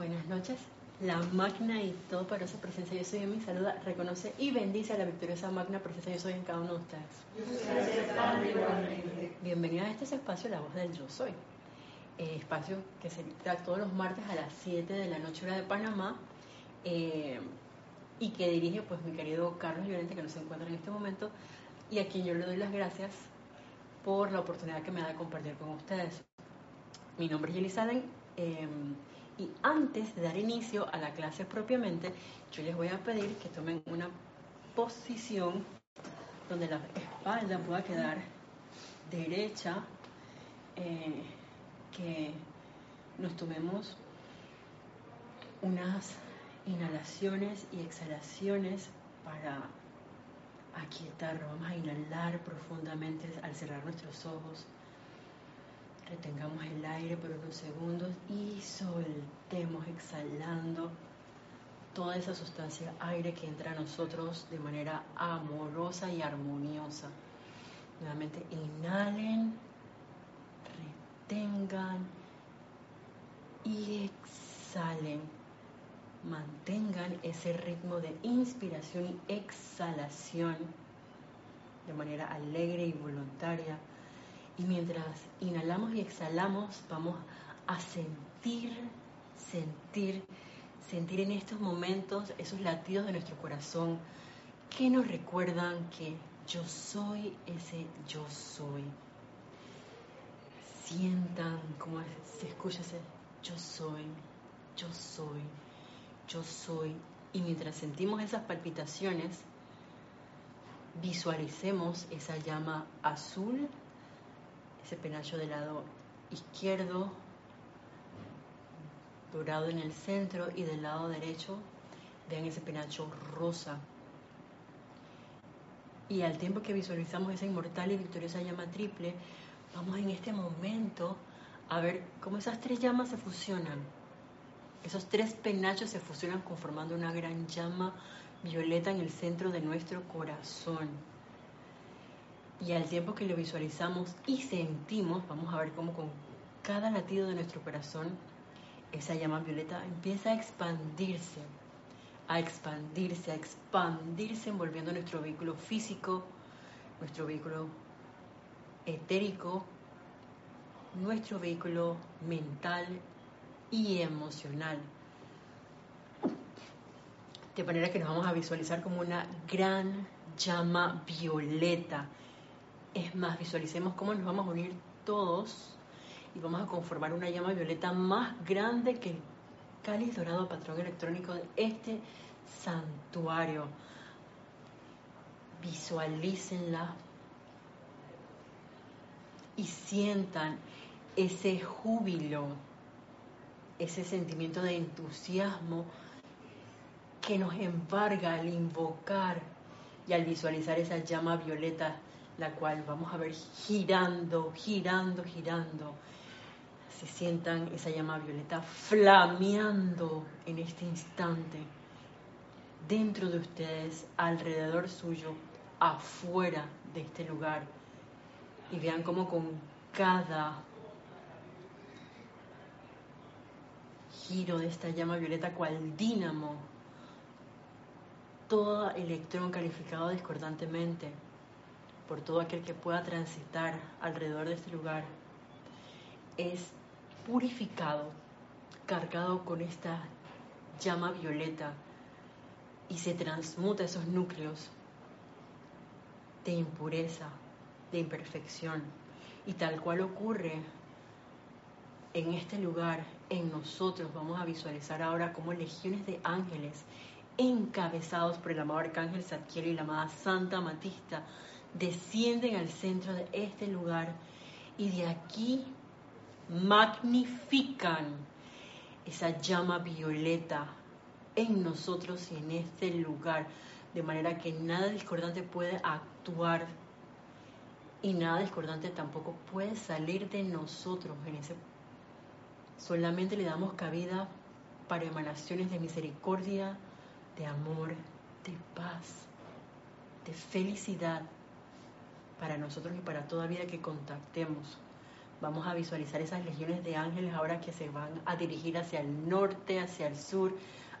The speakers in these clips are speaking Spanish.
Buenas noches. La magna y todo esa presencia yo soy en mi saluda, reconoce y bendice a la victoriosa magna presencia yo soy en cada uno de ustedes. Bienvenida a este espacio, la voz del yo soy. Eh, espacio que se dicta todos los martes a las 7 de la noche hora de Panamá eh, y que dirige pues mi querido Carlos Llorente que no se encuentra en este momento y a quien yo le doy las gracias por la oportunidad que me da de compartir con ustedes. Mi nombre es Yelizalén eh, y antes de dar inicio a la clase propiamente, yo les voy a pedir que tomen una posición donde la espalda pueda quedar derecha, eh, que nos tomemos unas inhalaciones y exhalaciones para aquietar. Vamos a inhalar profundamente al cerrar nuestros ojos. Retengamos el aire por unos segundos y soltemos exhalando toda esa sustancia aire que entra a nosotros de manera amorosa y armoniosa. Nuevamente inhalen, retengan y exhalen. Mantengan ese ritmo de inspiración y exhalación de manera alegre y voluntaria y mientras inhalamos y exhalamos, vamos a sentir, sentir, sentir en estos momentos esos latidos de nuestro corazón que nos recuerdan que yo soy ese yo soy. Sientan cómo se escucha ese yo soy, yo soy, yo soy. Y mientras sentimos esas palpitaciones, visualicemos esa llama azul ese penacho del lado izquierdo, dorado en el centro y del lado derecho, vean ese penacho rosa. Y al tiempo que visualizamos esa inmortal y victoriosa llama triple, vamos en este momento a ver cómo esas tres llamas se fusionan. Esos tres penachos se fusionan conformando una gran llama violeta en el centro de nuestro corazón. Y al tiempo que lo visualizamos y sentimos, vamos a ver cómo con cada latido de nuestro corazón, esa llama violeta empieza a expandirse, a expandirse, a expandirse, envolviendo nuestro vehículo físico, nuestro vehículo etérico, nuestro vehículo mental y emocional. De manera que nos vamos a visualizar como una gran llama violeta es más, visualicemos cómo nos vamos a unir todos y vamos a conformar una llama violeta más grande que el cáliz dorado patrón electrónico de este santuario. Visualícenla y sientan ese júbilo, ese sentimiento de entusiasmo que nos embarga al invocar y al visualizar esa llama violeta la cual vamos a ver girando, girando, girando. Se sientan esa llama violeta flameando en este instante, dentro de ustedes, alrededor suyo, afuera de este lugar. Y vean cómo con cada giro de esta llama violeta cual dínamo, todo electrón calificado discordantemente por todo aquel que pueda transitar alrededor de este lugar, es purificado, cargado con esta llama violeta y se transmuta esos núcleos de impureza, de imperfección. Y tal cual ocurre en este lugar, en nosotros, vamos a visualizar ahora como legiones de ángeles encabezados por el amado arcángel Zadkiel y la amada Santa Matista, descienden al centro de este lugar y de aquí magnifican esa llama violeta en nosotros y en este lugar, de manera que nada discordante puede actuar y nada discordante tampoco puede salir de nosotros en ese solamente le damos cabida para emanaciones de misericordia, de amor, de paz, de felicidad para nosotros y para toda vida que contactemos, Vamos a visualizar esas legiones de ángeles ahora que se van a dirigir hacia el norte, hacia el sur,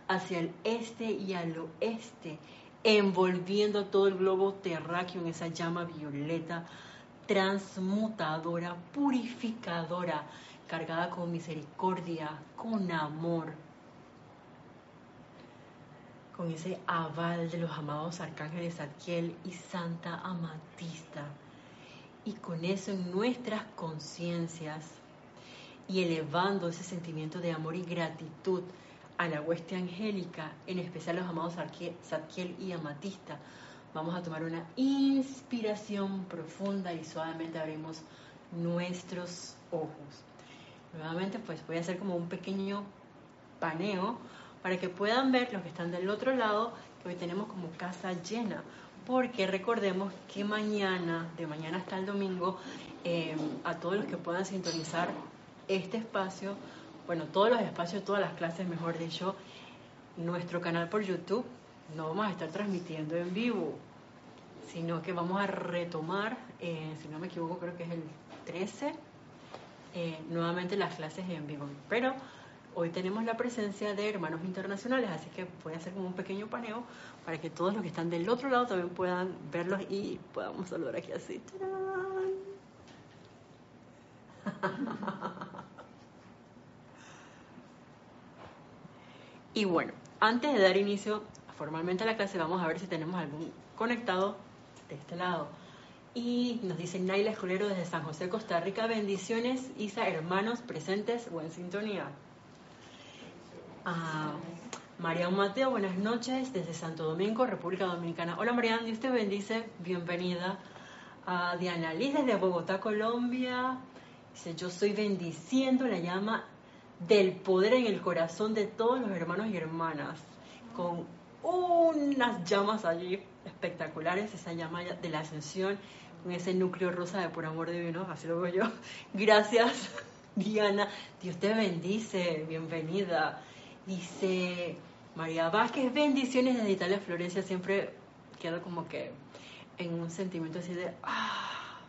hacia el este y al oeste, envolviendo todo el globo terráqueo en esa llama violeta, transmutadora, purificadora, cargada con misericordia, con amor, con ese aval de los amados arcángeles Arquiel y Santa Amatista y con eso en nuestras conciencias y elevando ese sentimiento de amor y gratitud a la hueste angélica, en especial los amados Zadkiel y Amatista, vamos a tomar una inspiración profunda y suavemente abrimos nuestros ojos. Nuevamente, pues voy a hacer como un pequeño paneo para que puedan ver los que están del otro lado, que hoy tenemos como casa llena porque recordemos que mañana, de mañana hasta el domingo, eh, a todos los que puedan sintonizar este espacio, bueno, todos los espacios, todas las clases, mejor dicho, nuestro canal por YouTube, no vamos a estar transmitiendo en vivo, sino que vamos a retomar, eh, si no me equivoco, creo que es el 13, eh, nuevamente las clases en vivo. Pero Hoy tenemos la presencia de hermanos internacionales, así que voy a hacer como un pequeño paneo para que todos los que están del otro lado también puedan verlos y podamos saludar aquí así. y bueno, antes de dar inicio formalmente a la clase, vamos a ver si tenemos algún conectado de este lado. Y nos dice Naila Escolero desde San José, Costa Rica. Bendiciones, Isa, hermanos presentes o en sintonía a Marian Mateo, buenas noches, desde Santo Domingo, República Dominicana. Hola Marian, Dios te bendice, bienvenida. A Diana Liz desde Bogotá, Colombia. Dice, yo estoy bendiciendo la llama del poder en el corazón de todos los hermanos y hermanas, con unas llamas allí espectaculares, esa llama de la ascensión, con ese núcleo rosa de por amor divino, así lo veo yo. Gracias, Diana. Dios te bendice, bienvenida. Dice María Vázquez, bendiciones desde Italia, Florencia. Siempre quedo como que en un sentimiento así de, ah,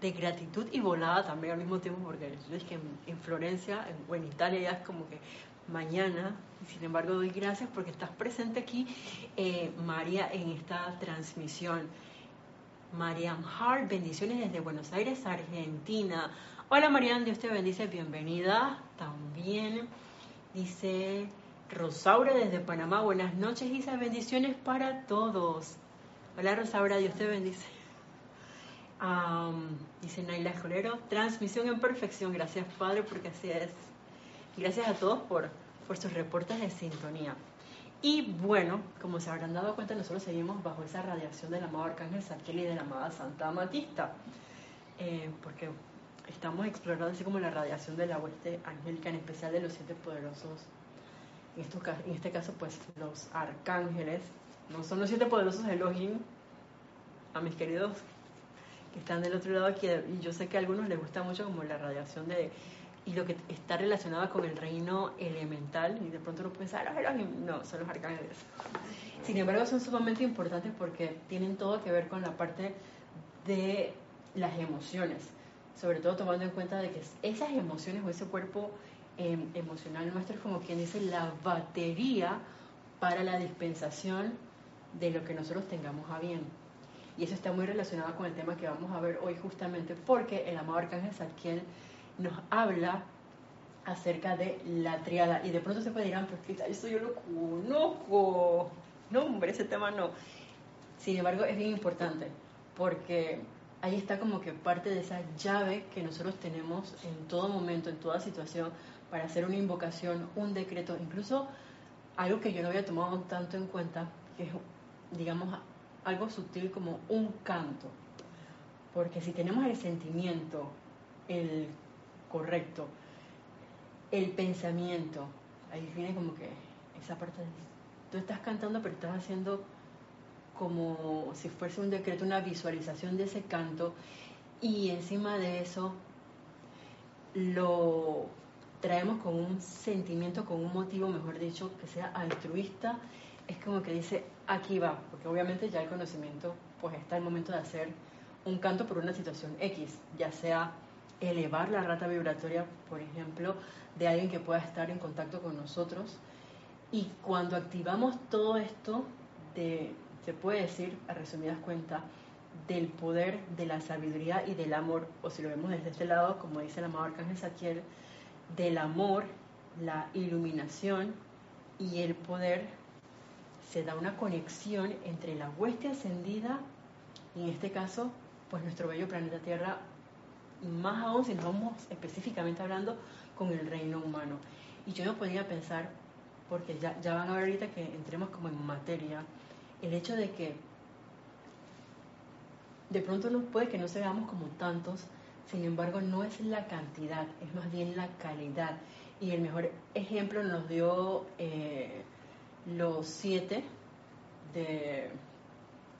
de gratitud y volada también al mismo tiempo, porque yo que en, Florencia o en Italia ya es como que mañana, sin embargo doy gracias porque estás presente aquí, eh, María, en esta transmisión. Mariam Hart, bendiciones desde Buenos Aires, Argentina. Hola Marian, Dios te bendice, bienvenida también. Dice Rosaura desde Panamá, buenas noches Isa, bendiciones para todos. Hola Rosaura, Dios te bendice. dice Naila Escolero, transmisión en perfección, gracias Padre porque así es. Gracias a todos por, por sus reportes de sintonía. Y bueno, como se habrán dado cuenta, nosotros seguimos bajo esa radiación del amado Arcángel Santiel y de la amada Santa Amatista. Eh, porque estamos explorando así como la radiación de la hueste angélica, en especial de los siete poderosos. En, en este caso, pues los arcángeles, no son los siete poderosos Elohim, a mis queridos que están del otro lado aquí, y yo sé que a algunos les gusta mucho como la radiación de y lo que está relacionado con el reino elemental, y de pronto uno piensa, los Elohim, no, son los arcángeles. Sin embargo, son sumamente importantes porque tienen todo que ver con la parte de las emociones sobre todo tomando en cuenta de que esas emociones o ese cuerpo em, emocional nuestro es como quien dice la batería para la dispensación de lo que nosotros tengamos a bien. Y eso está muy relacionado con el tema que vamos a ver hoy justamente porque el amado Arcángel Zadkiel nos habla acerca de la triada. Y de pronto se puede dirán, pero eso yo lo conozco. No, hombre, ese tema no. Sin embargo, es bien importante porque ahí está como que parte de esa llave que nosotros tenemos en todo momento, en toda situación, para hacer una invocación, un decreto, incluso algo que yo no había tomado tanto en cuenta, que es, digamos, algo sutil como un canto. Porque si tenemos el sentimiento, el correcto, el pensamiento, ahí viene como que esa parte de... Tú estás cantando, pero estás haciendo como si fuese un decreto, una visualización de ese canto y encima de eso lo traemos con un sentimiento, con un motivo, mejor dicho, que sea altruista, es como que dice, aquí va, porque obviamente ya el conocimiento, pues está el momento de hacer un canto por una situación X, ya sea elevar la rata vibratoria, por ejemplo, de alguien que pueda estar en contacto con nosotros. Y cuando activamos todo esto, de, se puede decir, a resumidas cuentas, del poder, de la sabiduría y del amor, o si lo vemos desde este lado, como dice el amado Arcángel Saquiel, del amor, la iluminación y el poder, se da una conexión entre la hueste ascendida y en este caso, pues nuestro bello planeta Tierra, y más aún si nos vamos específicamente hablando con el reino humano. Y yo no podía pensar, porque ya, ya van a ver ahorita que entremos como en materia, el hecho de que de pronto no, puede que no seamos como tantos, sin embargo no es la cantidad, es más bien la calidad. Y el mejor ejemplo nos dio eh, los siete, de,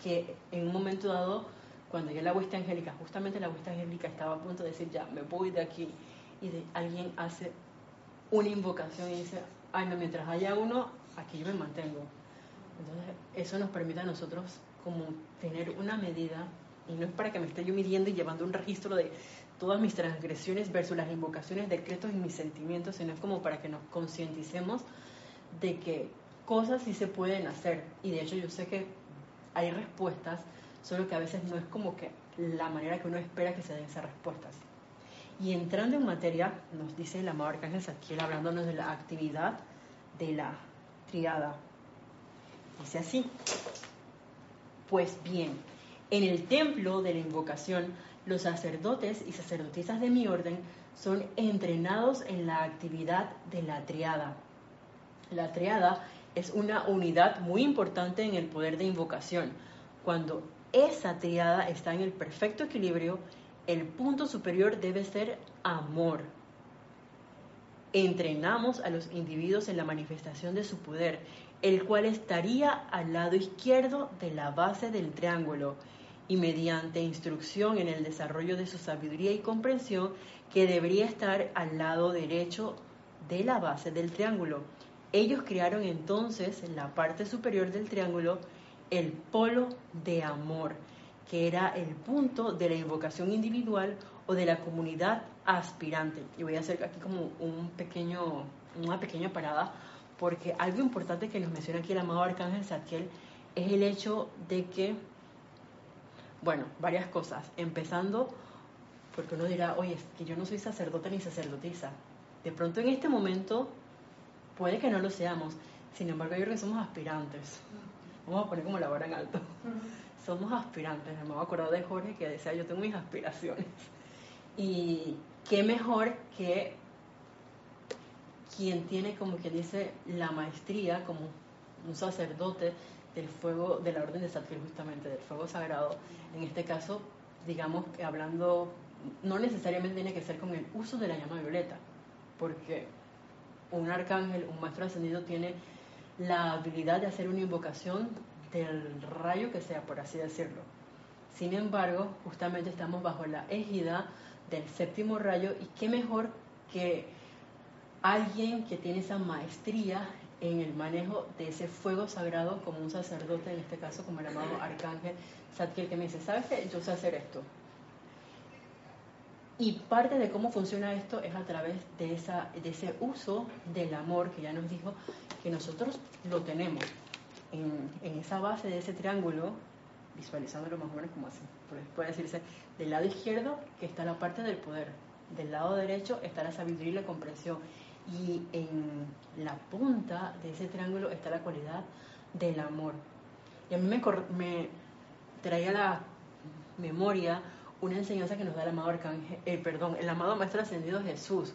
que en un momento dado, cuando ya la huesta angélica, justamente la huesta angélica estaba a punto de decir, ya, me voy de aquí, y de, alguien hace una invocación y dice, ay, no, mientras haya uno, aquí yo me mantengo. Entonces, eso nos permite a nosotros como tener una medida y no es para que me esté yo midiendo y llevando un registro de todas mis transgresiones versus las invocaciones, decretos y mis sentimientos, sino es como para que nos concienticemos de que cosas sí se pueden hacer. Y de hecho yo sé que hay respuestas, solo que a veces no es como que la manera que uno espera que se den esas respuestas. Y entrando en materia, nos dice el amado Arcángel Saquiel hablándonos de la actividad de la triada. Dice así, pues bien, en el templo de la invocación, los sacerdotes y sacerdotisas de mi orden son entrenados en la actividad de la triada. La triada es una unidad muy importante en el poder de invocación. Cuando esa triada está en el perfecto equilibrio, el punto superior debe ser amor. Entrenamos a los individuos en la manifestación de su poder, el cual estaría al lado izquierdo de la base del triángulo y mediante instrucción en el desarrollo de su sabiduría y comprensión que debería estar al lado derecho de la base del triángulo. Ellos crearon entonces en la parte superior del triángulo el polo de amor, que era el punto de la invocación individual o de la comunidad aspirante. Y voy a hacer aquí como una pequeña parada, porque algo importante que nos menciona aquí el amado Arcángel Zadkiel es el hecho de que bueno, varias cosas. Empezando, porque uno dirá, oye, es que yo no soy sacerdote ni sacerdotisa. De pronto en este momento puede que no lo seamos. Sin embargo, yo creo que somos aspirantes. Vamos a poner como la vara en alto. Somos aspirantes. Me voy a acordar de Jorge que decía, yo tengo mis aspiraciones. Y qué mejor que quien tiene, como quien dice, la maestría como un sacerdote del fuego, de la orden de Satfiel justamente, del fuego sagrado. En este caso, digamos que hablando, no necesariamente tiene que ser con el uso de la llama violeta, porque un arcángel, un maestro ascendido tiene la habilidad de hacer una invocación del rayo que sea, por así decirlo. Sin embargo, justamente estamos bajo la égida del séptimo rayo y qué mejor que alguien que tiene esa maestría en el manejo de ese fuego sagrado como un sacerdote, en este caso como el amado arcángel Satkiel, que me dice, ¿sabes qué? Yo sé hacer esto. Y parte de cómo funciona esto es a través de, esa, de ese uso del amor que ya nos dijo que nosotros lo tenemos en, esa base de ese triángulo, visualizándolo más o menos como así. Puede decirse, del lado izquierdo que está la parte del poder, del lado derecho está la sabiduría y la comprensión y en la punta de ese triángulo está la cualidad del amor. Y a mí me, me traía la memoria una enseñanza que nos da el amado arcángel, eh, perdón, el amado maestro ascendido Jesús,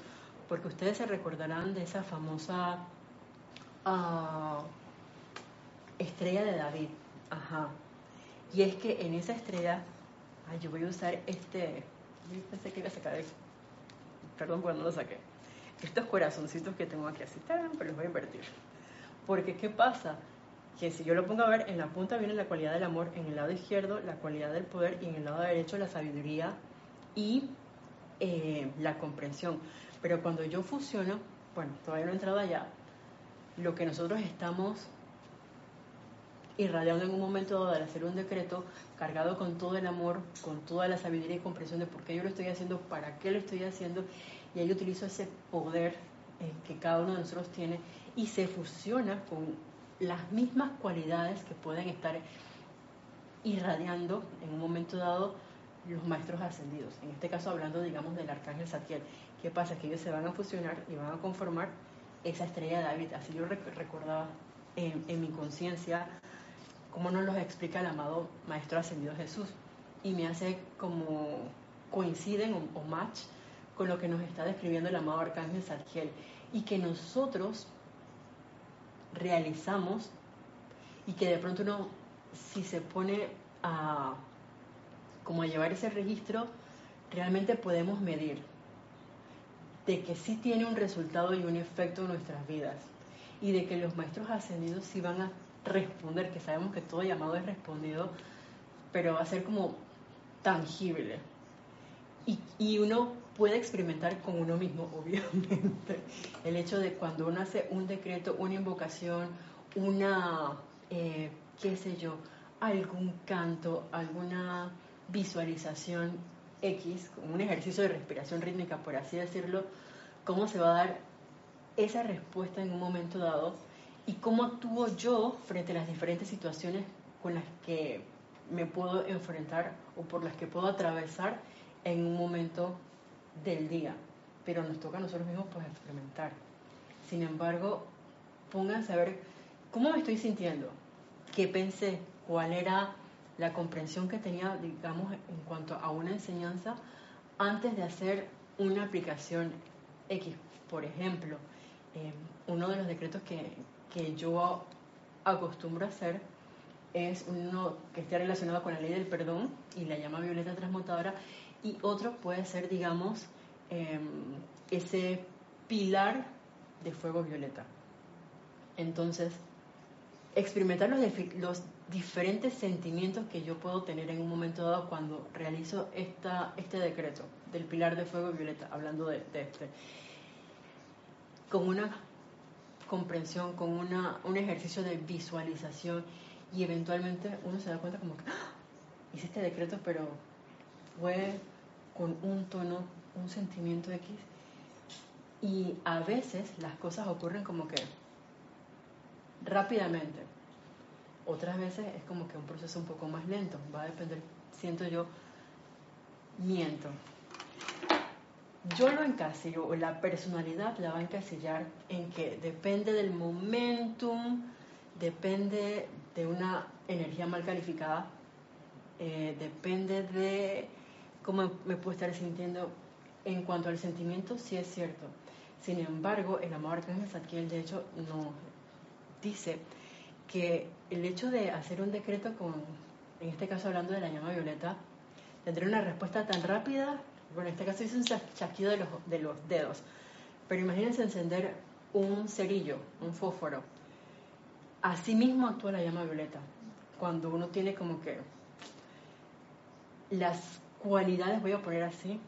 porque ustedes se recordarán de esa famosa ah, estrella de David. Ajá. Y es que en esa estrella, yo voy a usar este, pensé que iba a sacar perdón cuando lo saqué estos corazoncitos que tengo aquí así, pero los voy a invertir. Porque ¿qué pasa? Que si yo lo pongo a ver, en la punta viene la cualidad del amor, en el lado izquierdo la cualidad del poder y en el lado derecho la sabiduría y eh, la comprensión. Pero cuando yo fusiono, bueno, todavía no he entrado allá, lo que nosotros estamos irradiando en un momento dado al hacer un decreto cargado con todo el amor, con toda la sabiduría y comprensión de por qué yo lo estoy haciendo, para qué lo estoy haciendo, y ahí utilizo ese poder eh, que cada uno de nosotros tiene y se fusiona con las mismas cualidades que pueden estar irradiando en un momento dado los maestros ascendidos. En este caso hablando, digamos, del arcángel Satiel. ¿Qué pasa? Que ellos se van a fusionar y van a conformar esa estrella de David. Así yo recordaba en, mi conciencia cómo nos lo explica el amado Maestro Ascendido Jesús. Y me hace como coinciden o, match con lo que nos está describiendo el amado Arcángel Satiel. Y que nosotros realizamos y que de pronto uno, si se pone a como a llevar ese registro, realmente podemos medir de que sí tiene un resultado y un efecto en nuestras vidas y de que los maestros ascendidos sí van a responder, que sabemos que todo llamado es respondido, pero va a ser como tangible. Y, y uno puede experimentar con uno mismo, obviamente, el hecho de cuando uno hace un decreto, una invocación, una, eh, qué sé yo, algún canto, alguna visualización X, un ejercicio de respiración rítmica, por así decirlo, cómo se va a dar esa respuesta en un momento dado y cómo actúo yo frente a las diferentes situaciones con las que me puedo enfrentar o por las que puedo atravesar en un momento del día. Pero nos toca a nosotros mismos pues experimentar. Sin embargo, pónganse a ver cómo me estoy sintiendo, qué pensé, cuál era la comprensión que tenía, digamos, en cuanto a una enseñanza antes de hacer una aplicación X. Por ejemplo, eh, uno de los decretos que, que yo acostumbro a hacer es uno que esté relacionado con la ley del perdón y la llama violeta transmutadora y otro puede ser, digamos, em, ese pilar de fuego violeta. Entonces, experimentar los, los, diferentes sentimientos que yo puedo tener en un momento dado cuando realizo esta, este decreto del pilar de fuego violeta, hablando de, este, con una comprensión, con una, un ejercicio de visualización y eventualmente uno se da cuenta como que ¡Ah! hice este decreto, pero fue con un tono, un sentimiento X. Y a veces las cosas ocurren como que rápidamente. Otras veces es como que un proceso un poco más lento. Va a depender, siento yo, miento. Yo lo encasillo, o la personalidad la va a encasillar en que depende del momentum, depende de una energía mal calificada, eh, depende de cómo me puedo estar sintiendo en cuanto al sentimiento, sí es cierto. Sin embargo, el amor Arcángel Zadkiel, de hecho, nos dice que el hecho de hacer un decreto con, en este caso hablando de la llama violeta, tendría una respuesta tan rápida, bueno, en este caso hice un chasquido de los, de los dedos, pero imagínense encender un cerillo, un fósforo, Así mismo actúa la llama violeta. Cuando uno tiene como que las cualidades, voy a poner así,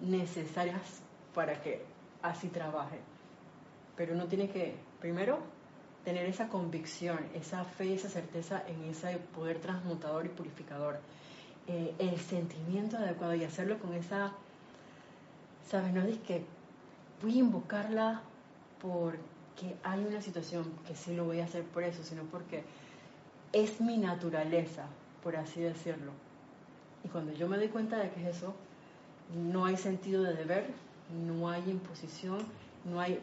necesarias para que así trabaje. Pero uno tiene que, primero, tener esa convicción, esa fe esa certeza en ese poder transmutador y purificador. Eh, el sentimiento adecuado y hacerlo con esa, ¿sabes? No es que voy a invocarla por que hay una situación que sí lo voy a hacer por eso, sino porque es mi naturaleza, por así decirlo. Y cuando yo me doy cuenta de que es eso, no hay sentido de deber, no hay imposición, no hay...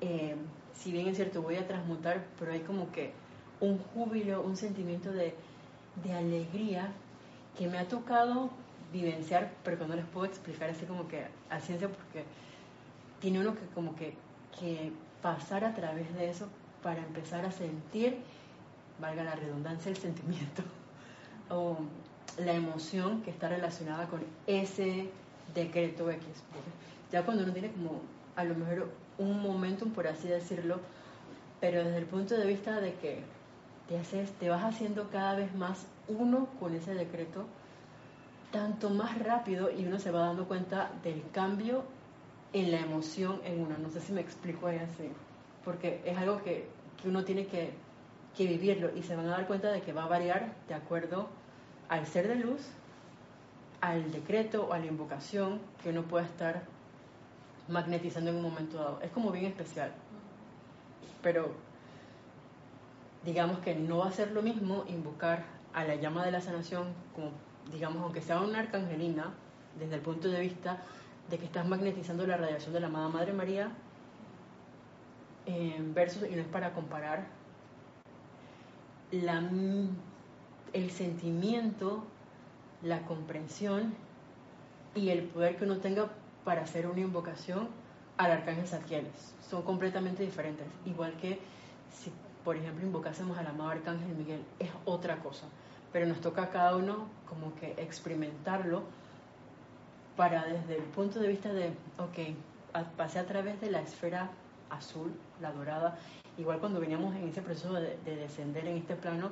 Eh, si bien es cierto, voy a transmutar, pero hay como que un júbilo, un sentimiento de, de alegría que me ha tocado vivenciar, pero que no les puedo explicar así como que a ciencia porque tiene uno que como que que pasar a través de eso para empezar a sentir, valga la redundancia, el sentimiento. O la emoción que está relacionada con ese decreto X. Ya cuando uno tiene como a lo mejor un momentum, por así decirlo, pero desde el punto de vista de que te, haces, te vas haciendo cada vez más uno con ese decreto, tanto más rápido y uno se va dando cuenta del cambio en la emoción en uno. No sé si me explico ahí así, porque es algo que, que uno tiene que, que vivirlo y se van a dar cuenta de que va a variar de acuerdo al ser de luz, al decreto o a la invocación que uno pueda estar magnetizando en un momento dado. Es como bien especial. Pero digamos que no va a ser lo mismo invocar a la llama de la sanación como, digamos, aunque sea una arcangelina, desde el punto de vista de que estás magnetizando la radiación de la amada Madre María, eh, versus, y no es para comparar, la, el sentimiento, la comprensión y el poder que uno tenga para hacer una invocación al arcángel Zadkiel. Son completamente diferentes. Igual que si, por ejemplo, invocásemos al amado arcángel Miguel, es otra cosa. Pero nos toca a cada uno como que experimentarlo para desde el punto de vista de, ok, pasé a través de la esfera azul, la dorada, igual cuando veníamos en ese proceso de, descender en este plano,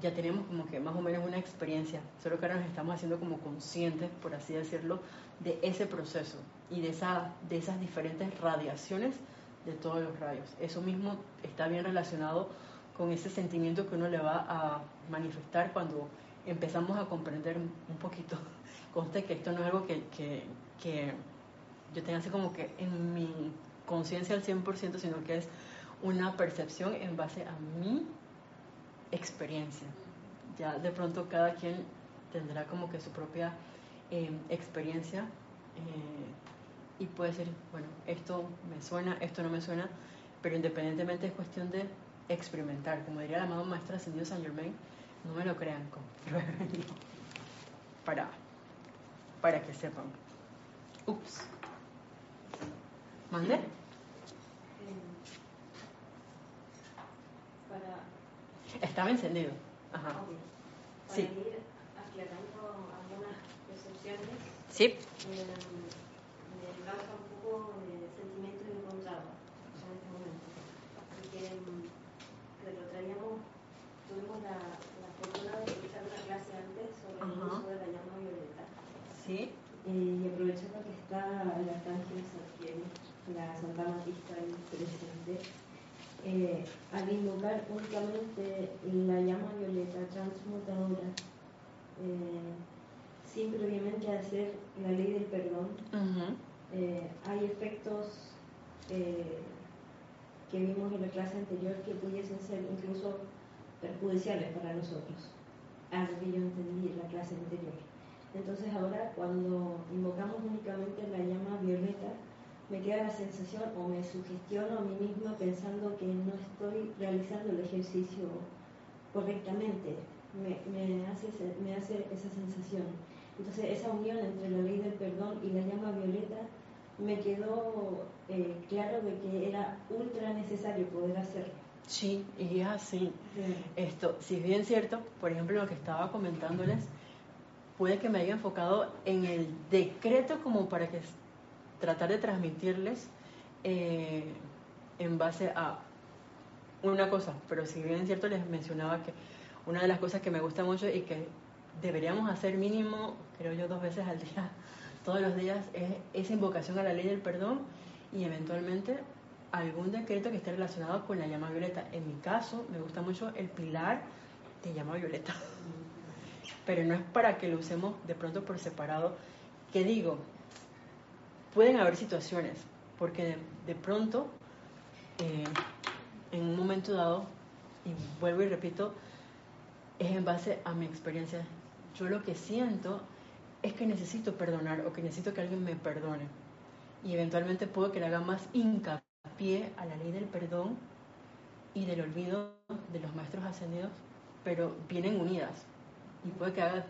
ya tenemos como que más o menos una experiencia, solo que ahora nos estamos haciendo como conscientes, por así decirlo, de ese proceso y de, esa, de esas diferentes radiaciones de todos los rayos. Eso mismo está bien relacionado con ese sentimiento que uno le va a manifestar cuando empezamos a comprender un poquito. Conste que esto no es algo que, que, que yo tenga así como que en mi conciencia al 100%, sino que es una percepción en base a mi experiencia. Ya de pronto cada quien tendrá como que su propia em, experiencia eh, y puede decir, bueno, esto me suena, esto no me suena, pero independientemente es cuestión de experimentar. Como diría la amado maestra ascendido San Germain, no me lo crean, para, para que sepan. Ups. ¿Mande? Estaba encendido. Ajá. Para sí. ir aclarando algunas percepciones, sí. Eh, me causa un poco de sentimientos encontrados en este momento. Así que, pero traíamos, tuvimos la, la, fortuna de escuchar una clase antes sobre el uso de la llama violeta. Sí. Eh, y aprovechando que está el arcángel Santiago, la Santa Matista ahí presente, eh, al invocar únicamente la llama violeta transmutadora, eh, sin previamente hacer la ley del perdón, eh, hay efectos eh, que vimos en la clase anterior que pudiesen ser incluso perjudiciales para nosotros, algo que yo entendí en la clase anterior. Entonces ahora cuando invocamos únicamente la llama violeta, me queda la sensación o me sugestiono a mí misma pensando que no estoy realizando el ejercicio correctamente. Me, me, hace, me hace esa sensación. Entonces esa unión entre la ley del perdón y la llama violeta me quedó eh, claro de que era ultra necesario poder hacerlo. Sí, y es así. Esto, si es bien cierto, por ejemplo, lo que estaba comentándoles, puede que me haya enfocado en el decreto como para que tratar de transmitirles eh, en base a una cosa, pero si bien es cierto les mencionaba que una de las cosas que me gusta mucho y que deberíamos hacer mínimo, creo yo, dos veces al día, todos los días, es esa invocación a la ley del perdón y eventualmente algún decreto que esté relacionado con la llama violeta. En mi caso, me gusta mucho el pilar de llama violeta, pero no es para que lo usemos de pronto por separado. ¿Qué digo? Pueden haber situaciones, porque de, pronto, eh, en un momento dado, y vuelvo y repito, es en base a mi experiencia. Yo lo que siento es que necesito perdonar o que necesito que alguien me perdone. Y eventualmente puedo que le haga más hincapié a la ley del perdón y del olvido de los maestros ascendidos, pero vienen unidas. Y puede que haga,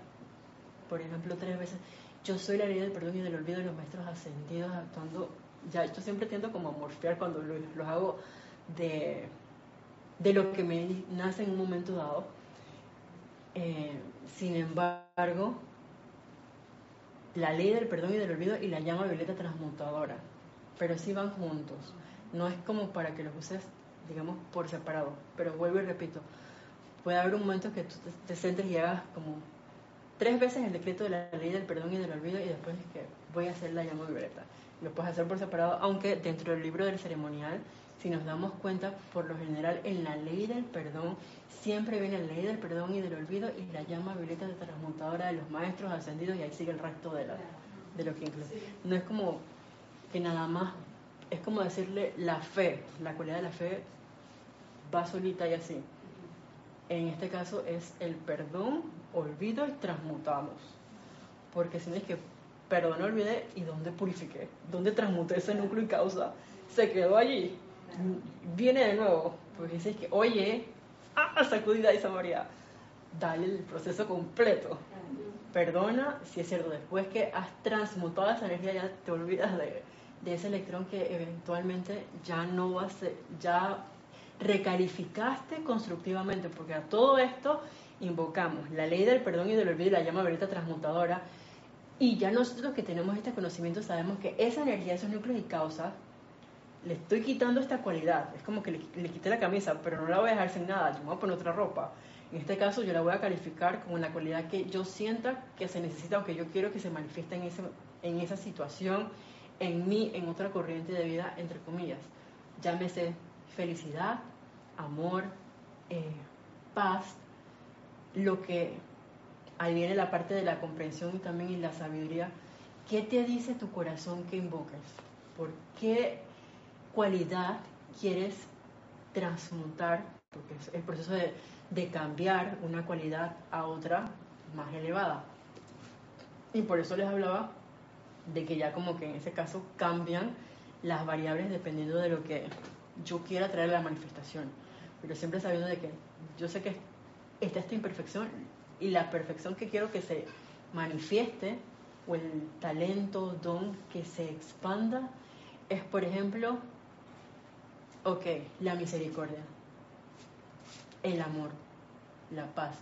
por ejemplo, tres veces, yo soy la ley del perdón y del olvido de los maestros ascendidos actuando, ya yo siempre tiendo como a morfear cuando los, hago de, de, lo que me nace en un momento dado. Eh, sin embargo, la ley del perdón y del olvido y la llama violeta transmutadora, pero sí van juntos. No es como para que los uses, digamos, por separado, pero vuelvo y repito, puede haber un momento que tú te, te y hagas como tres veces el decreto de la ley del perdón y del olvido y después es que voy a hacer la llama violeta. Lo puedes hacer por separado, aunque dentro del libro del ceremonial si nos damos cuenta, por lo general en la ley del perdón, siempre viene la ley del perdón y del olvido y la llama violeta de transmutadora de los maestros ascendidos y ahí sigue el resto de, la, de lo que incluye. No es como que nada más, es como decirle la fe, la cualidad de la fe va solita y así. En este caso es el perdón, olvido y transmutamos. Porque si no es que perdón, olvidé y dónde purifiqué, dónde transmuté ese núcleo y causa, se quedó allí. Viene de nuevo, porque dices que, oye, ah, sacudida Isa María, dale el proceso completo. Perdona, si es cierto, después que has transmutado esa energía ya te olvidas de, de ese electrón que eventualmente ya no va a ser, ya recalificaste constructivamente, porque a todo esto invocamos la ley del perdón y del olvido y la llama verita transmutadora, y ya nosotros que tenemos este conocimiento sabemos que esa energía, esos núcleos y causas, le estoy quitando esta cualidad. Es como que le, quité la camisa, pero no la voy a dejar sin nada, yo voy a poner otra ropa. En este caso yo la voy a calificar con la cualidad que yo sienta que se necesita o que yo quiero que se manifieste en, ese, en esa situación, en mí, en otra corriente de vida, entre comillas. Llámese felicidad, amor, eh, paz, lo que ahí viene la parte de la comprensión y también y la sabiduría. ¿Qué te dice tu corazón que invoques? ¿Por qué cualidad quieres transmutar, porque es el proceso de, cambiar una cualidad a otra más elevada. Y por eso les hablaba de que ya como que en ese caso cambian las variables dependiendo de lo que yo quiera traer la manifestación. Pero siempre sabiendo de que yo sé que está esta imperfección y la perfección que quiero que se manifieste o el talento, don que se expanda es, por ejemplo, Ok, la misericordia, el amor, la paz.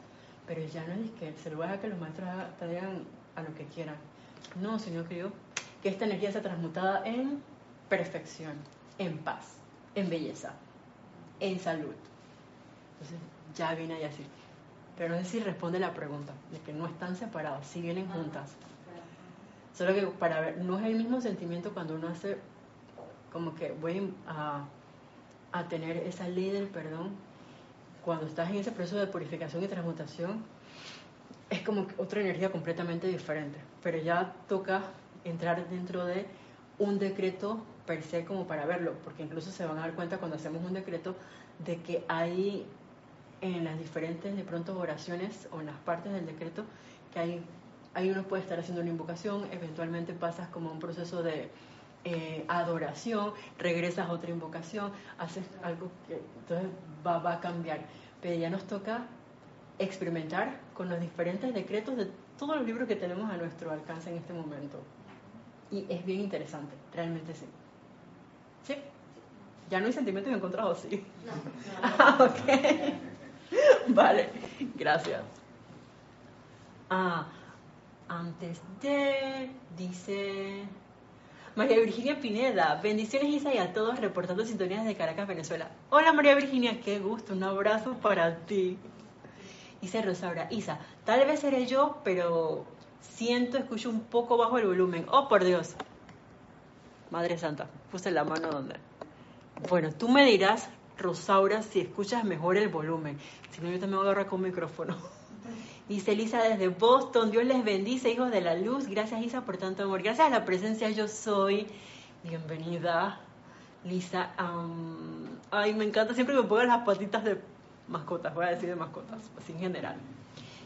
Pero ya no es que se lo voy a que los maestros traigan a lo que quieran. No, Señor querido, que esta energía sea transmutada en perfección, en paz, en belleza, en salud. Entonces, ya viene ahí así. Pero no sé si responde la pregunta, de que no están separados, sí vienen juntas. Solo que para ver, no es el mismo sentimiento cuando uno hace como que voy a a tener esa ley del perdón, cuando estás en ese proceso de purificación y transmutación, es como otra energía completamente diferente. Pero ya toca entrar dentro de un decreto per se como para verlo, porque incluso se van a dar cuenta cuando hacemos un decreto de que hay en las diferentes de pronto oraciones o en las partes del decreto que hay, hay uno puede estar haciendo una invocación, eventualmente pasas como un proceso de eh, adoración, regresas a otra invocación, haces algo que entonces va, va a cambiar. Pero ya nos toca experimentar con los diferentes decretos de todos los libros que tenemos a nuestro alcance en este momento. Y es bien interesante, realmente sí. ¿Sí? Ya no hay sentimientos encontrados, sí. No, ah, ok. vale, gracias. Ah, antes de, dice, María Virginia Pineda, bendiciones Isa y a todos reportando sintonías de Caracas, Venezuela. Hola María Virginia, qué gusto, un abrazo para ti. Dice Rosaura, Isa, tal vez seré yo, pero siento, escucho un poco bajo el volumen. Oh, por Dios. Madre Santa, puse la mano donde. Bueno, tú me dirás, Rosaura, si escuchas mejor el volumen. Si no, yo también con micrófono. Dice Lisa desde Boston, Dios les bendice, hijos de la luz. Gracias Isa por tanto amor. Gracias a la presencia yo soy. Bienvenida, Lisa. ay, me encanta siempre que me pongan las patitas de mascotas, voy a decir de mascotas, así en general.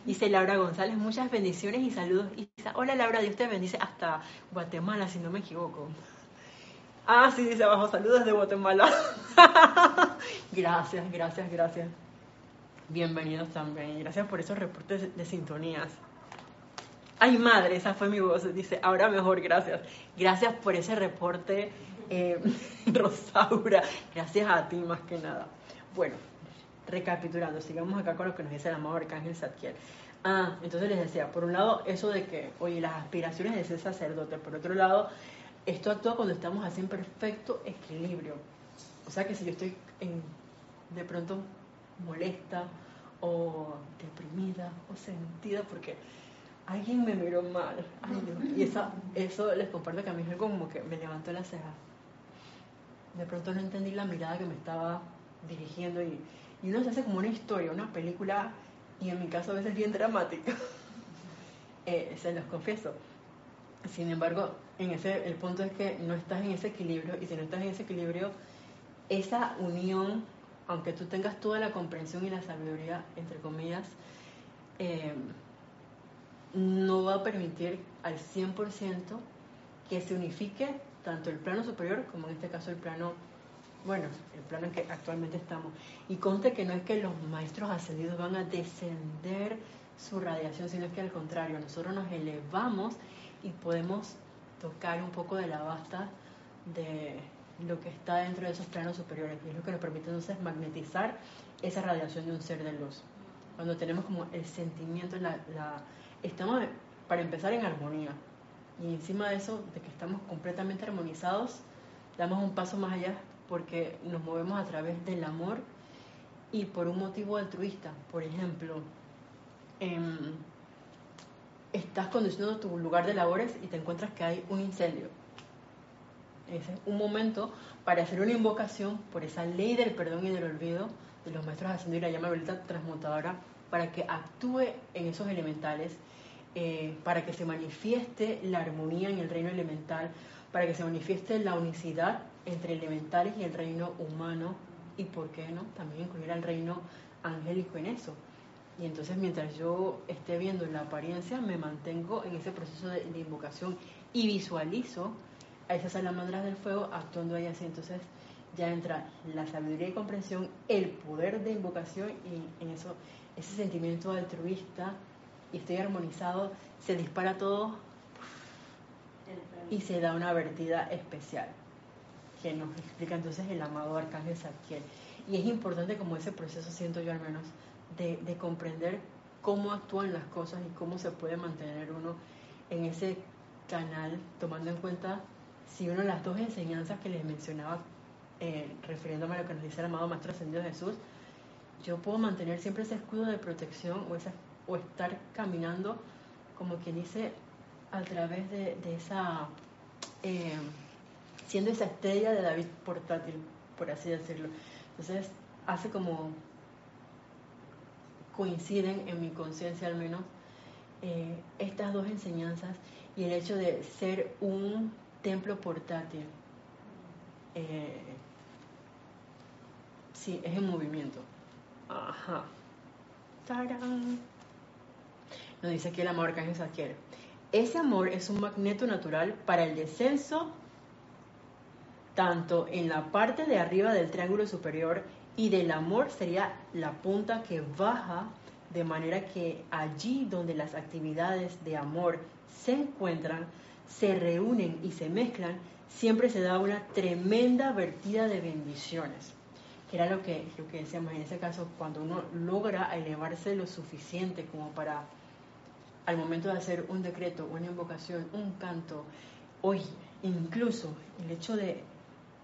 Dice Laura González, muchas bendiciones y saludos. Isa, hola Laura, Dios te bendice hasta Guatemala, si no me equivoco. Ah, sí, dice abajo, saludos de Guatemala. gracias, gracias, gracias. Bienvenidos también. Gracias por esos reportes de, sintonías. Ay, madre, esa fue mi voz. Dice, ahora mejor, gracias. Gracias por ese reporte, eh, Rosaura. Gracias a ti más que nada. Bueno, recapitulando, sigamos acá con lo que nos dice el amado Arcángel Satkiel. Ah, entonces les decía, por un lado, eso de que, oye, las aspiraciones de ser sacerdote. Por otro lado, esto actúa cuando estamos así en perfecto equilibrio. O sea que si yo estoy en, de pronto molesta o deprimida o sentida porque alguien me miró mal. y esa, eso les comparto que a mí es como que me levantó la ceja. de pronto no entendí la mirada que me estaba dirigiendo y, y uno se hace como una historia, una película, y en mi caso a veces bien dramática, eh, se los confieso. Sin embargo, el punto es que no estás en ese equilibrio, y si no estás en ese equilibrio, esa unión, aunque tú tengas toda la comprensión y la sabiduría, entre comillas, eh, no va a permitir al 100% que se unifique tanto el plano superior como en este caso el plano, bueno, el plano en que actualmente estamos. Y conste que no es que los maestros ascendidos van a descender su radiación, sino que al contrario, nosotros nos elevamos y podemos tocar un poco de la basta de lo que está dentro de esos planos superiores, y es lo que nos permite entonces magnetizar esa radiación de un ser de luz. Cuando tenemos como el sentimiento, la, la estamos para empezar en armonía, y encima de eso, de que estamos completamente armonizados, damos un paso más allá porque nos movemos a través del amor y por un motivo altruista. Por ejemplo, em, estás conduciendo tu lugar de labores y te encuentras que hay un incendio. Ese es un momento para hacer una invocación por esa ley del perdón y del olvido de los maestros haciendo y la llama violeta transmutadora para que actúe en esos elementales eh, para que se manifieste la armonía en el reino elemental, para que se manifieste la unicidad entre elementales y el reino humano, y por qué no, también incluir al reino angélico en eso. Y entonces mientras yo esté viendo la apariencia, me mantengo en ese proceso de, invocación y visualizo a esas salamandras del fuego actuando ahí así. Entonces ya entra la sabiduría y comprensión, el poder de invocación y en eso ese sentimiento altruista y estoy armonizado, se dispara todo y se da una vertida especial que nos explica entonces el amado Arcángel Zadkiel. Y es importante como ese proceso, siento yo al menos, de, de comprender cómo actúan las cosas y cómo se puede mantener uno en ese canal, tomando en cuenta si uno de las dos enseñanzas que les mencionaba, eh, refiriéndome a lo que nos dice el amado Maestro Ascendido Jesús, yo puedo mantener siempre ese escudo de protección o esa o estar caminando, como quien dice, a través de, esa, eh, siendo esa estrella de David portátil, por así decirlo. Entonces, hace como coinciden en mi conciencia al menos eh, estas dos enseñanzas y el hecho de ser un templo portátil. Eh, sí, es en movimiento. Ajá. ¡Tarán! nos dice aquí el amor Arcángel. Ese amor es un magneto natural para el descenso tanto en la parte de arriba del triángulo superior y del amor sería la punta que baja de manera que allí donde las actividades de amor se encuentran, se reúnen y se mezclan, siempre se da una tremenda vertida de bendiciones. Que era lo que, lo que decíamos en ese caso, cuando uno logra elevarse lo suficiente como para al momento de hacer un decreto, una invocación, un canto, hoy incluso el hecho de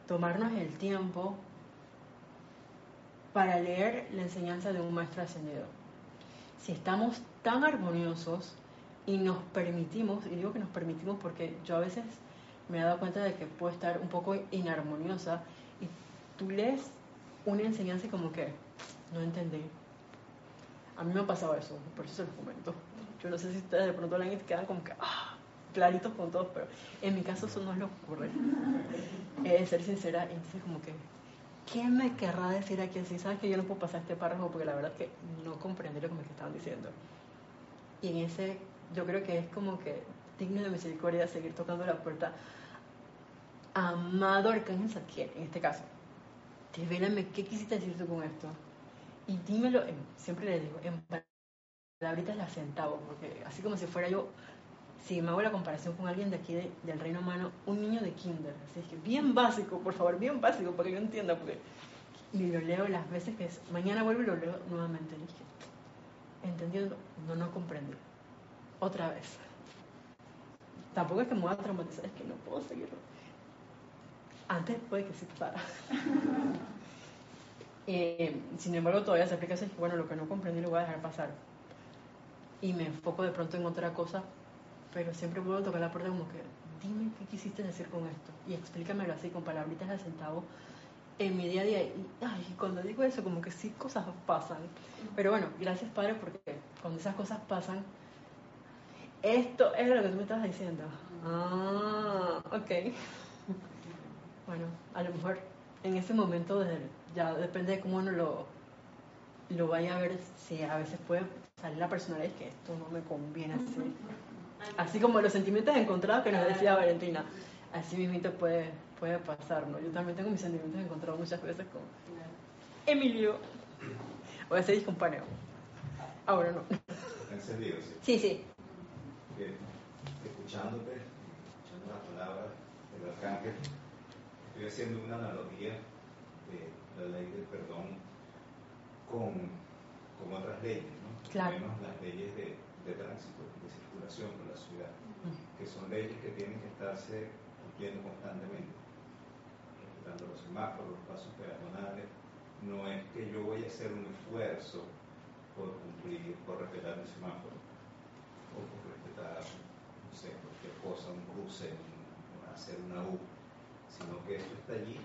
tomarnos el tiempo para leer la enseñanza de un maestro ascendido. Si estamos tan armoniosos y nos permitimos, y digo que nos permitimos porque yo a veces me he dado cuenta de que puedo estar un poco inarmoniosa y tú lees una enseñanza y como que no entendí. A mí me ha pasado eso, por eso se lo comento. Yo no sé si ustedes de pronto la quedan como que ah, claritos con todos, pero en mi caso eso no es lo que ocurre. He de ser sincera, entonces como que, ¿qué me querrá decir aquí así? ¿Sabes que yo no puedo pasar este párrafo porque la verdad es que no comprendí lo que me estaban diciendo? Y en ese, yo creo que es como que digno de misericordia seguir tocando la puerta. Amado Arcángel Zadkiel, en este caso, desvélame qué quisiste decir tú con esto. Y dímelo, siempre le digo, en ahorita la centavo, porque así como si fuera yo, si me hago la comparación con alguien de aquí del reino humano, un niño de kinder, así es que bien básico, por favor, bien básico, para que yo entienda, porque y lo leo las veces que es, mañana vuelvo y lo leo nuevamente, y dije, entendiendo, no, no comprendí, otra vez. Tampoco es que me voy a traumatizar, es que no puedo seguirlo. Antes puede que sí pasara. Eh, sin embargo, todavía se aplica así, bueno, lo que no comprendí lo voy a dejar pasar y me enfoco de pronto en otra cosa, pero siempre puedo tocar la puerta como que dime qué quisiste decir con esto y explícamelo así con palabritas de centavo en mi día a día. Y ay, cuando digo eso, como que sí cosas pasan. Pero bueno, gracias Padre, porque cuando esas cosas pasan, esto es lo que tú me estabas diciendo. Ah, ok. Bueno, a lo mejor en ese momento ya depende de cómo uno lo, lo vaya a ver, si a veces puede salir la personalidad que esto no me conviene así. Así como los sentimientos encontrados que nos decía Valentina, así mismo puede, puede pasar, ¿no? Yo también tengo mis sentimientos encontrados muchas veces con Emilio. Voy a hacer discompaneo. Ahora no. Encendido, sí. Sí, sí. escuchándote, escuchando las palabras del arcángel, estoy haciendo una analogía de la ley del perdón con, con otras leyes, ¿no? Claro. Menos las leyes de, de tránsito, de por la ciudad, que son leyes que tienen que estarse cumpliendo constantemente, respetando los semáforos, los pasos peatonales. No es que yo voy a hacer un esfuerzo por cumplir, por respetar el semáforo, o por respetar, no sé, cualquier cosa, un cruce, hacer una U, sino que eso está allí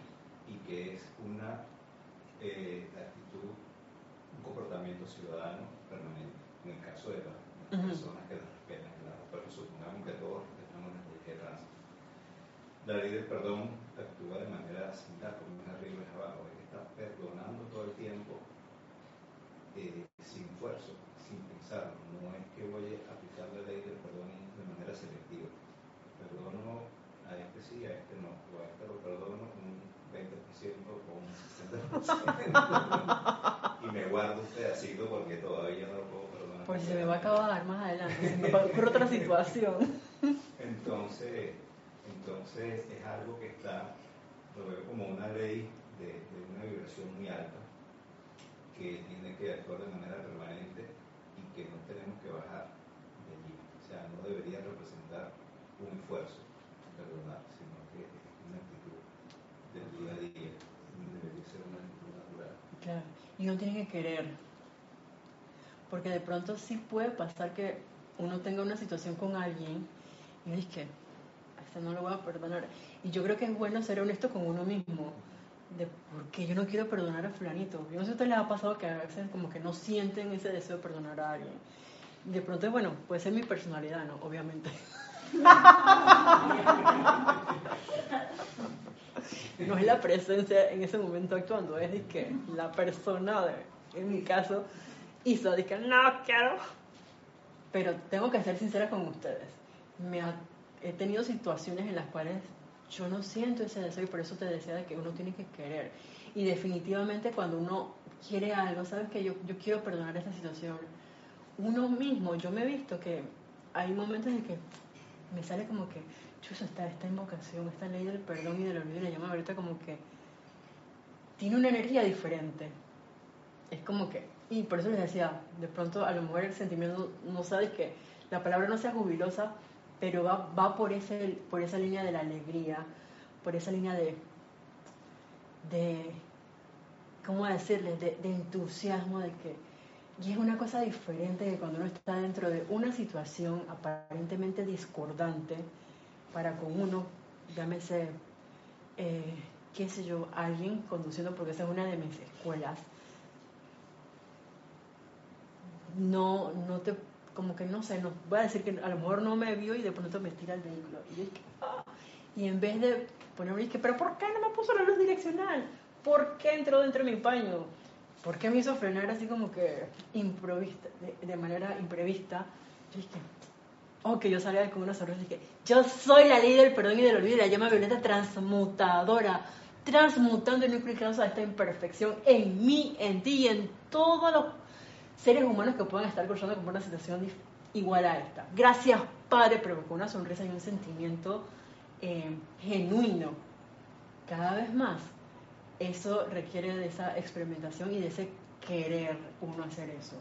y que es una eh, actitud, un comportamiento ciudadano permanente, en el caso de, las personas que las pero supongamos que todos leyes de tránsito. La ley del perdón actúa de manera similar, como es arriba y abajo, que está perdonando todo el tiempo eh, sin esfuerzo, sin pensar. No es que voy a aplicar la ley del perdón de manera selectiva. Perdono a este sí, a este no, o a este lo perdono un 20% o un 60%. y me guardo un pedacito porque todavía no lo puedo perdonar. Pues se me va a acabar más adelante, se me va a ocurrir otra situación. Entonces, entonces es algo que está, lo veo como una ley de, de una vibración muy alta, que tiene que actuar de manera permanente y que no tenemos que bajar de allí. O sea, no debería representar un esfuerzo perdonar, sino que es una actitud del día a día, debería ser una actitud natural. Claro, y no tiene que querer, porque de pronto sí puede pasar que uno tenga una situación con alguien y dice que a este no lo voy a perdonar. Y yo creo que es bueno ser honesto con uno mismo, de por qué yo no quiero perdonar a fulanito. Yo no sé si a ustedes les ha pasado que a veces como que no sienten ese deseo de perdonar a alguien. De pronto, bueno, puede ser mi personalidad, ¿no? Obviamente. no es la presencia en ese momento actuando, es que la persona, en mi caso, hizo, que no quiero. Pero tengo que ser sincera con ustedes. Me he tenido situaciones en las cuales yo no siento ese deseo y por eso te decía de que uno tiene que querer. Y definitivamente cuando uno quiere algo, sabes que yo, yo quiero perdonar esta situación. Uno mismo, yo me he visto que hay momentos en que me sale como que, chuso, está esta invocación, esta ley del perdón y del olvido, la llama ahorita como que tiene una energía diferente. Es como que, y por eso les decía, de pronto a lo mejor el sentimiento no sabes que la palabra no sea jubilosa, pero va, va por, ese, por esa línea de la alegría, por esa línea de, de ¿cómo decirles?, de, entusiasmo, de que y es una cosa diferente de cuando uno está dentro de una situación aparentemente discordante para con uno, llámese, eh, qué sé yo, alguien conduciendo, porque esa es una de mis escuelas. No, no te, como que no sé, no, voy a decir que a lo mejor no me vio y de pronto me tira el vehículo. Y, ah", y en vez de ponerme, dije, pero ¿por qué no me puso la luz direccional? ¿Por qué entró dentro de mi paño? ¿por qué me hizo frenar así como que improvista, de, manera imprevista? Yo dije, oh, que yo salía con una sonrisa y dije, yo soy la ley del perdón y del olvido, la llama violeta transmutadora, transmutando y no a esta imperfección en mí, en ti y en todos los seres humanos que puedan estar cruzando con una situación igual a esta. Gracias, Padre, pero con una sonrisa y un sentimiento eh, genuino. Cada vez más eso requiere de esa experimentación y de ese querer uno hacer eso.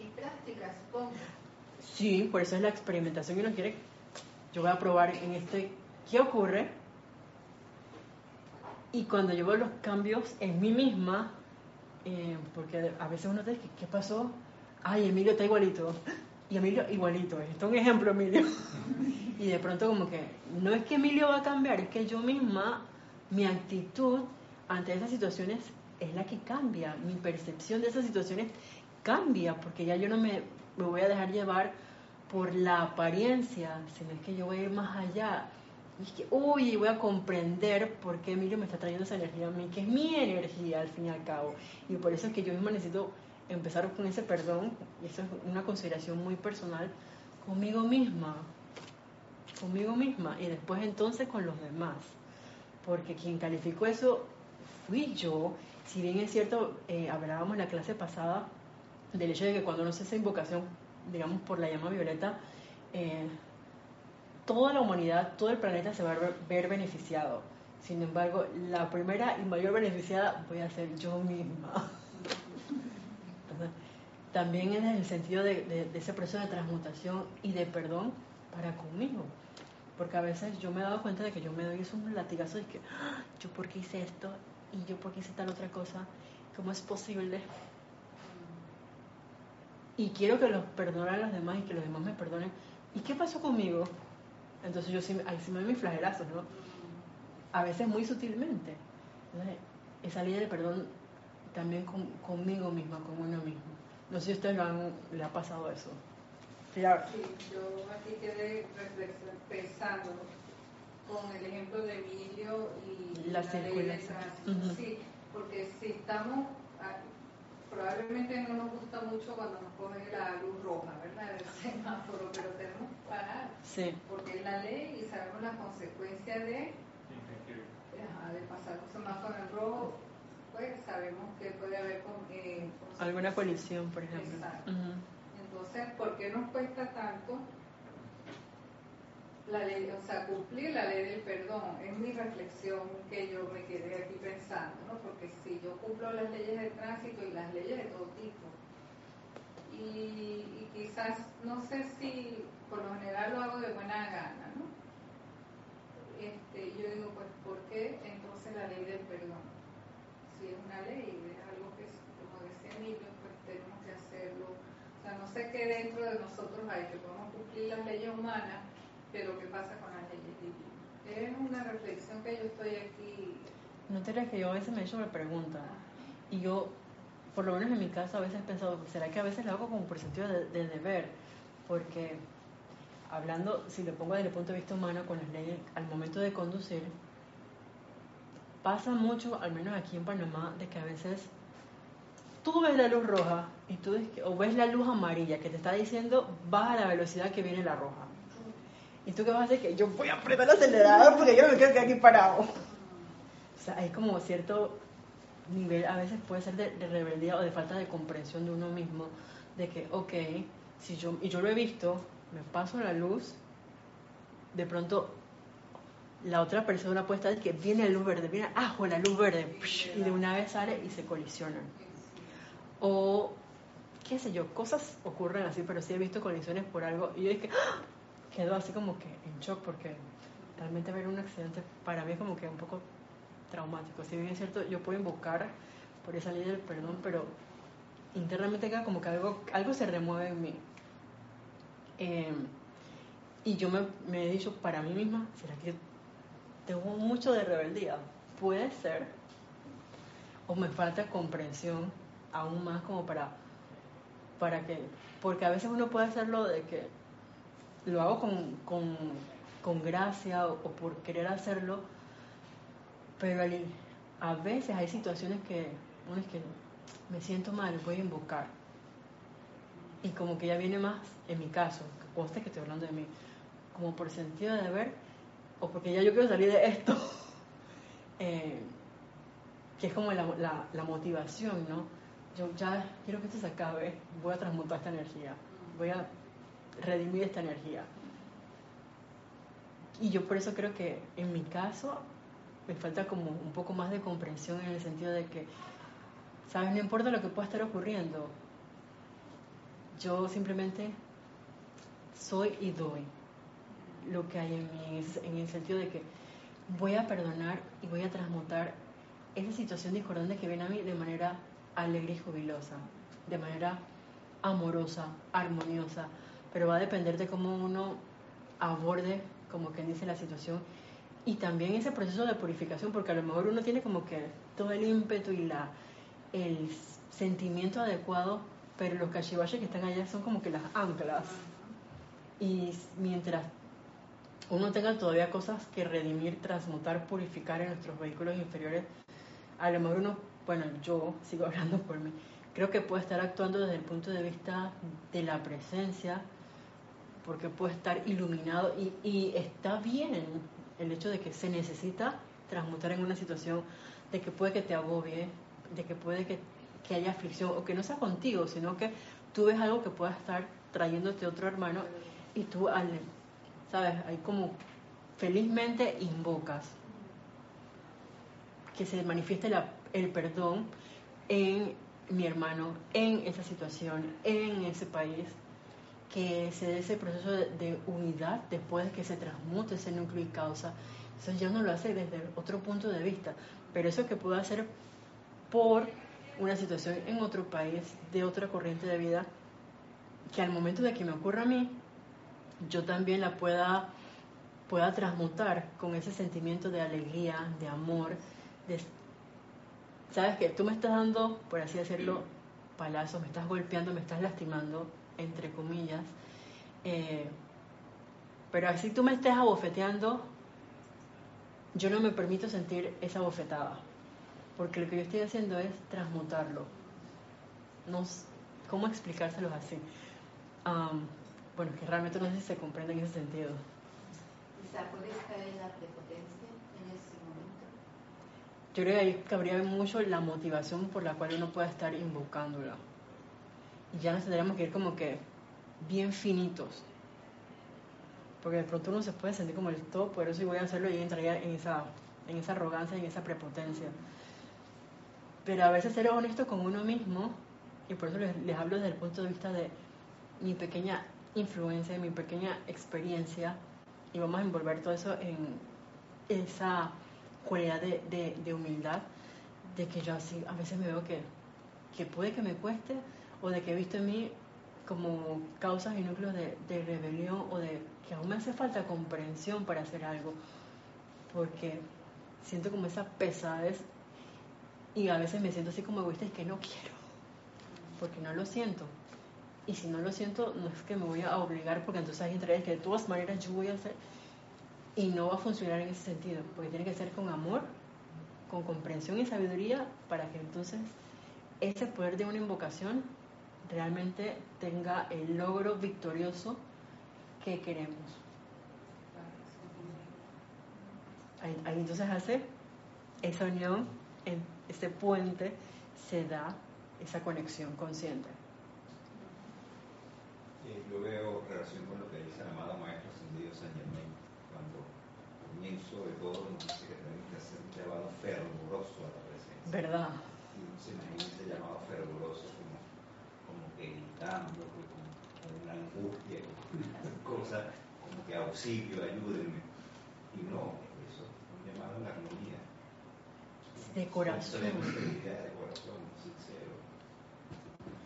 Y prácticas, supongo. Sí, por eso es la experimentación y uno quiere, yo voy a probar en este, ¿qué ocurre? Y cuando yo veo los cambios en mí misma, eh, porque a veces uno dice, ¿qué pasó? Ay, Emilio está igualito. Y Emilio igualito, esto es un ejemplo, Emilio. Y de pronto como que, no es que Emilio va a cambiar, es que yo misma, mi actitud ante esas situaciones es la que cambia, mi percepción de esas situaciones cambia, porque ya yo no me, me voy a dejar llevar por la apariencia, sino es que yo voy a ir más allá. Que, uy, voy a comprender por qué Emilio me está trayendo esa energía a mí, que es mi energía al fin y al cabo. Y por eso es que yo misma necesito empezar con ese perdón, y eso es una consideración muy personal, conmigo misma, conmigo misma, y después entonces con los demás. Porque quien calificó eso fui yo, si bien es cierto, eh, hablábamos en la clase pasada del hecho de que cuando uno hace esa invocación, digamos, por la llama violeta, eh, toda la humanidad, todo el planeta se va a ver beneficiado. Sin embargo, la primera y mayor beneficiada voy a ser yo misma. también en el sentido de, ese proceso de transmutación y de perdón para conmigo. Porque a veces yo me he dado cuenta de que yo me doy un latigazo de que ah, yo por qué hice esto y yo por qué hice tal otra cosa. ¿Cómo es posible? Y quiero que los perdone a los demás y que los demás me perdonen. ¿Y qué pasó conmigo? Entonces yo sí, ahí sí me doy mis flagelazos, ¿no? A veces muy sutilmente. esa ley del perdón también conmigo misma, con uno mismo. No sé si a ustedes le ha pasado eso. Sí, yo aquí quedé pensando con el ejemplo de Emilio y la, la Sí, porque si estamos, probablemente no nos gusta mucho cuando nos pone la luz roja, ¿verdad? El semáforo, pero tenemos que parar. Sí. Porque es la ley y sabemos las consecuencias de, de pasar un semáforo en rojo pues sabemos que puede haber eh, alguna colisión, por ejemplo. Exacto. Entonces, ¿por qué nos cuesta tanto la ley, o sea, cumplir la ley del perdón? Es mi reflexión que yo me quedé aquí pensando, ¿no? Porque si yo cumplo las leyes de tránsito y las leyes de todo tipo, y, quizás, no sé si por lo general lo hago de buena gana, ¿no? Este, yo digo, pues, ¿por qué entonces la ley del perdón? si es una ley, es algo que, como decía Emilio, pues tenemos que hacerlo. O sea, no sé qué dentro de nosotros hay, que podemos cumplir las leyes humanas, pero qué pasa con las leyes. Es una reflexión que yo estoy aquí. No te creas que yo a veces me he hecho la pregunta. Y yo, por lo menos en mi caso, a veces he pensado, ¿será que a veces lo hago como por sentido de, de deber? Porque hablando, si lo pongo desde el punto de vista humano, con las leyes, al momento de conducir, pasa mucho, al menos aquí en Panamá, de que a veces tú ves la luz roja y tú o ves la luz amarilla que te está diciendo baja la velocidad que viene la roja. Y tú qué vas a hacer que yo voy a apretar el acelerador porque yo no me quiero quedar aquí parado. O sea, hay como cierto nivel, a veces puede ser de, de, rebeldía o de falta de comprensión de uno mismo, de que, ok, si yo, y yo lo he visto, me paso la luz, de pronto la otra persona puede estar que viene la luz verde, viene ajo la luz verde, y de una vez sale y se colisionan. O, qué sé yo, cosas ocurren así, pero sí he visto colisiones por algo, y yo dije, ¡ah! Quedo así como que en shock, porque realmente ver un accidente para mí es como que un poco traumático. Si bien es cierto, yo puedo invocar por esa ley del perdón, pero internamente queda como que algo, algo se remueve en mí. Eh, y yo me, me, he dicho para mí misma, ¿será que tengo mucho de rebeldía. Puede ser. O me falta comprensión aún más como para, para que, porque a veces uno puede hacerlo de que lo hago con, con, con gracia o, por querer hacerlo, pero a veces hay situaciones que uno es que me siento mal, voy a invocar. Y como que ya viene más, en mi caso, conste que estoy hablando de mí, como por sentido de deber o porque ya yo quiero salir de esto, eh, que es como la, la, motivación, ¿no? Yo ya quiero que esto se acabe, voy a transmutar esta energía, voy a redimir esta energía. Y yo por eso creo que en mi caso me falta como un poco más de comprensión en el sentido de que, ¿sabes? No importa lo que pueda estar ocurriendo, yo simplemente soy y doy lo que hay en mí, en el sentido de que voy a perdonar y voy a transmutar esa situación discordante que viene a mí de manera alegre y jubilosa, de manera amorosa, armoniosa, pero va a depender de cómo uno aborde, como quien dice, la situación y también ese proceso de purificación, porque a lo mejor uno tiene como que todo el ímpetu y la, el sentimiento adecuado, pero los cachivaches que están allá son como que las anclas. Y mientras uno tenga todavía cosas que redimir, transmutar, purificar en nuestros vehículos inferiores, a lo mejor uno, bueno, yo sigo hablando por mí, creo que puede estar actuando desde el punto de vista de la presencia, porque puede estar iluminado y, está bien el hecho de que se necesita transmutar en una situación de que puede que te agobie, de que puede que, haya aflicción, o que no sea contigo, sino que tú ves algo que pueda estar trayéndote otro hermano y tú, ¿sabes? Ahí como felizmente invocas que se manifieste la, el perdón en mi hermano, en esa situación, en ese país, que se dé ese proceso de, unidad después de que se transmute ese núcleo y causa. Eso ya no lo hace desde otro punto de vista, pero eso que puedo hacer por una situación en otro país, de otra corriente de vida, que al momento de que me ocurra a mí, yo también la pueda, pueda transmutar con ese sentimiento de alegría, de amor, sabes que tú me estás dando, por así decirlo, palazos, me estás golpeando, me estás lastimando, entre comillas. Eh, pero así tú me estés abofeteando, yo no me permito sentir esa bofetada, porque lo que yo estoy haciendo es transmutarlo. No, ¿Cómo explicárselos así? bueno, que realmente no sé si se comprende en ese sentido. Quizá puedes caer en la prepotencia en ese momento. Yo creo que ahí cabría mucho la motivación por la cual uno pueda estar invocándola y ya nos tendríamos que ir como que bien finitos. Porque de pronto uno se puede sentir como el todo eso y voy a hacerlo y entraría en esa, en esa arrogancia en esa prepotencia. Pero a veces ser honesto con uno mismo, y por eso les, les hablo desde el punto de vista de mi pequeña influencia, de mi pequeña experiencia, y vamos a envolver todo eso en esa cualidad de, de, de humildad, de que yo así a veces me veo que, que puede que me cueste, o de que he visto en mí como causas y núcleos de, rebelión o de que aún me hace falta comprensión para hacer algo, porque siento como esa pesadez y a veces me siento así como egoísta y que no quiero, porque no lo siento. Y si no lo siento, no es que me voy a obligar, porque entonces hay gente que de todas maneras yo voy a hacer, y no va a funcionar en ese sentido, porque tiene que ser con amor, con comprensión y sabiduría, para que entonces ese poder de una invocación realmente tenga el logro victorioso que queremos. Ahí, entonces hace esa unión, ese puente se da esa conexión consciente. yo veo relación con lo que dice el amado Maestro Ascendido San Germain, cuando comienzo de todo nos dice que tenemos que hacer un llamado fervoroso a la presencia. ¿Verdad? Y se imagina ese llamado fervoroso gritando, con, una angustia, con una cosa como que auxilio, ayúdenme. Y no, eso es un llamado a la armonía. De corazón. de corazón, sincero.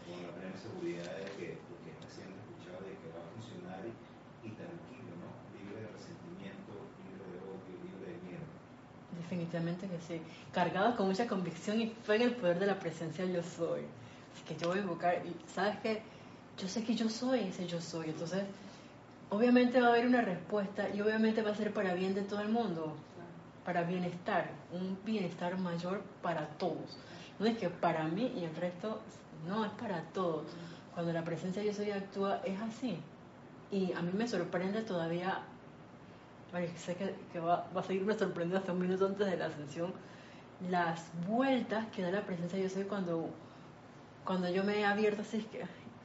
Con la plena seguridad de que lo que está siendo escuchado de que va a funcionar y, tranquilo, ¿no? Libre de resentimiento, libre de odio, libre de miedo. Definitivamente que sí. Cargado con mucha convicción y fe en el poder de la presencia yo soy que yo voy a invocar, y sabes que yo sé que yo soy ese yo soy, entonces obviamente va a haber una respuesta y obviamente va a ser para bien de todo el mundo, para bienestar, un bienestar mayor para todos. No es que para mí y el resto, no, es para todos. Cuando la presencia de yo soy actúa, es así. Y a mí me sorprende todavía, sé que, va, va, a seguirme sorprendiendo hasta un minuto antes de la ascensión, las vueltas que da la presencia de yo soy cuando cuando yo me he abierto así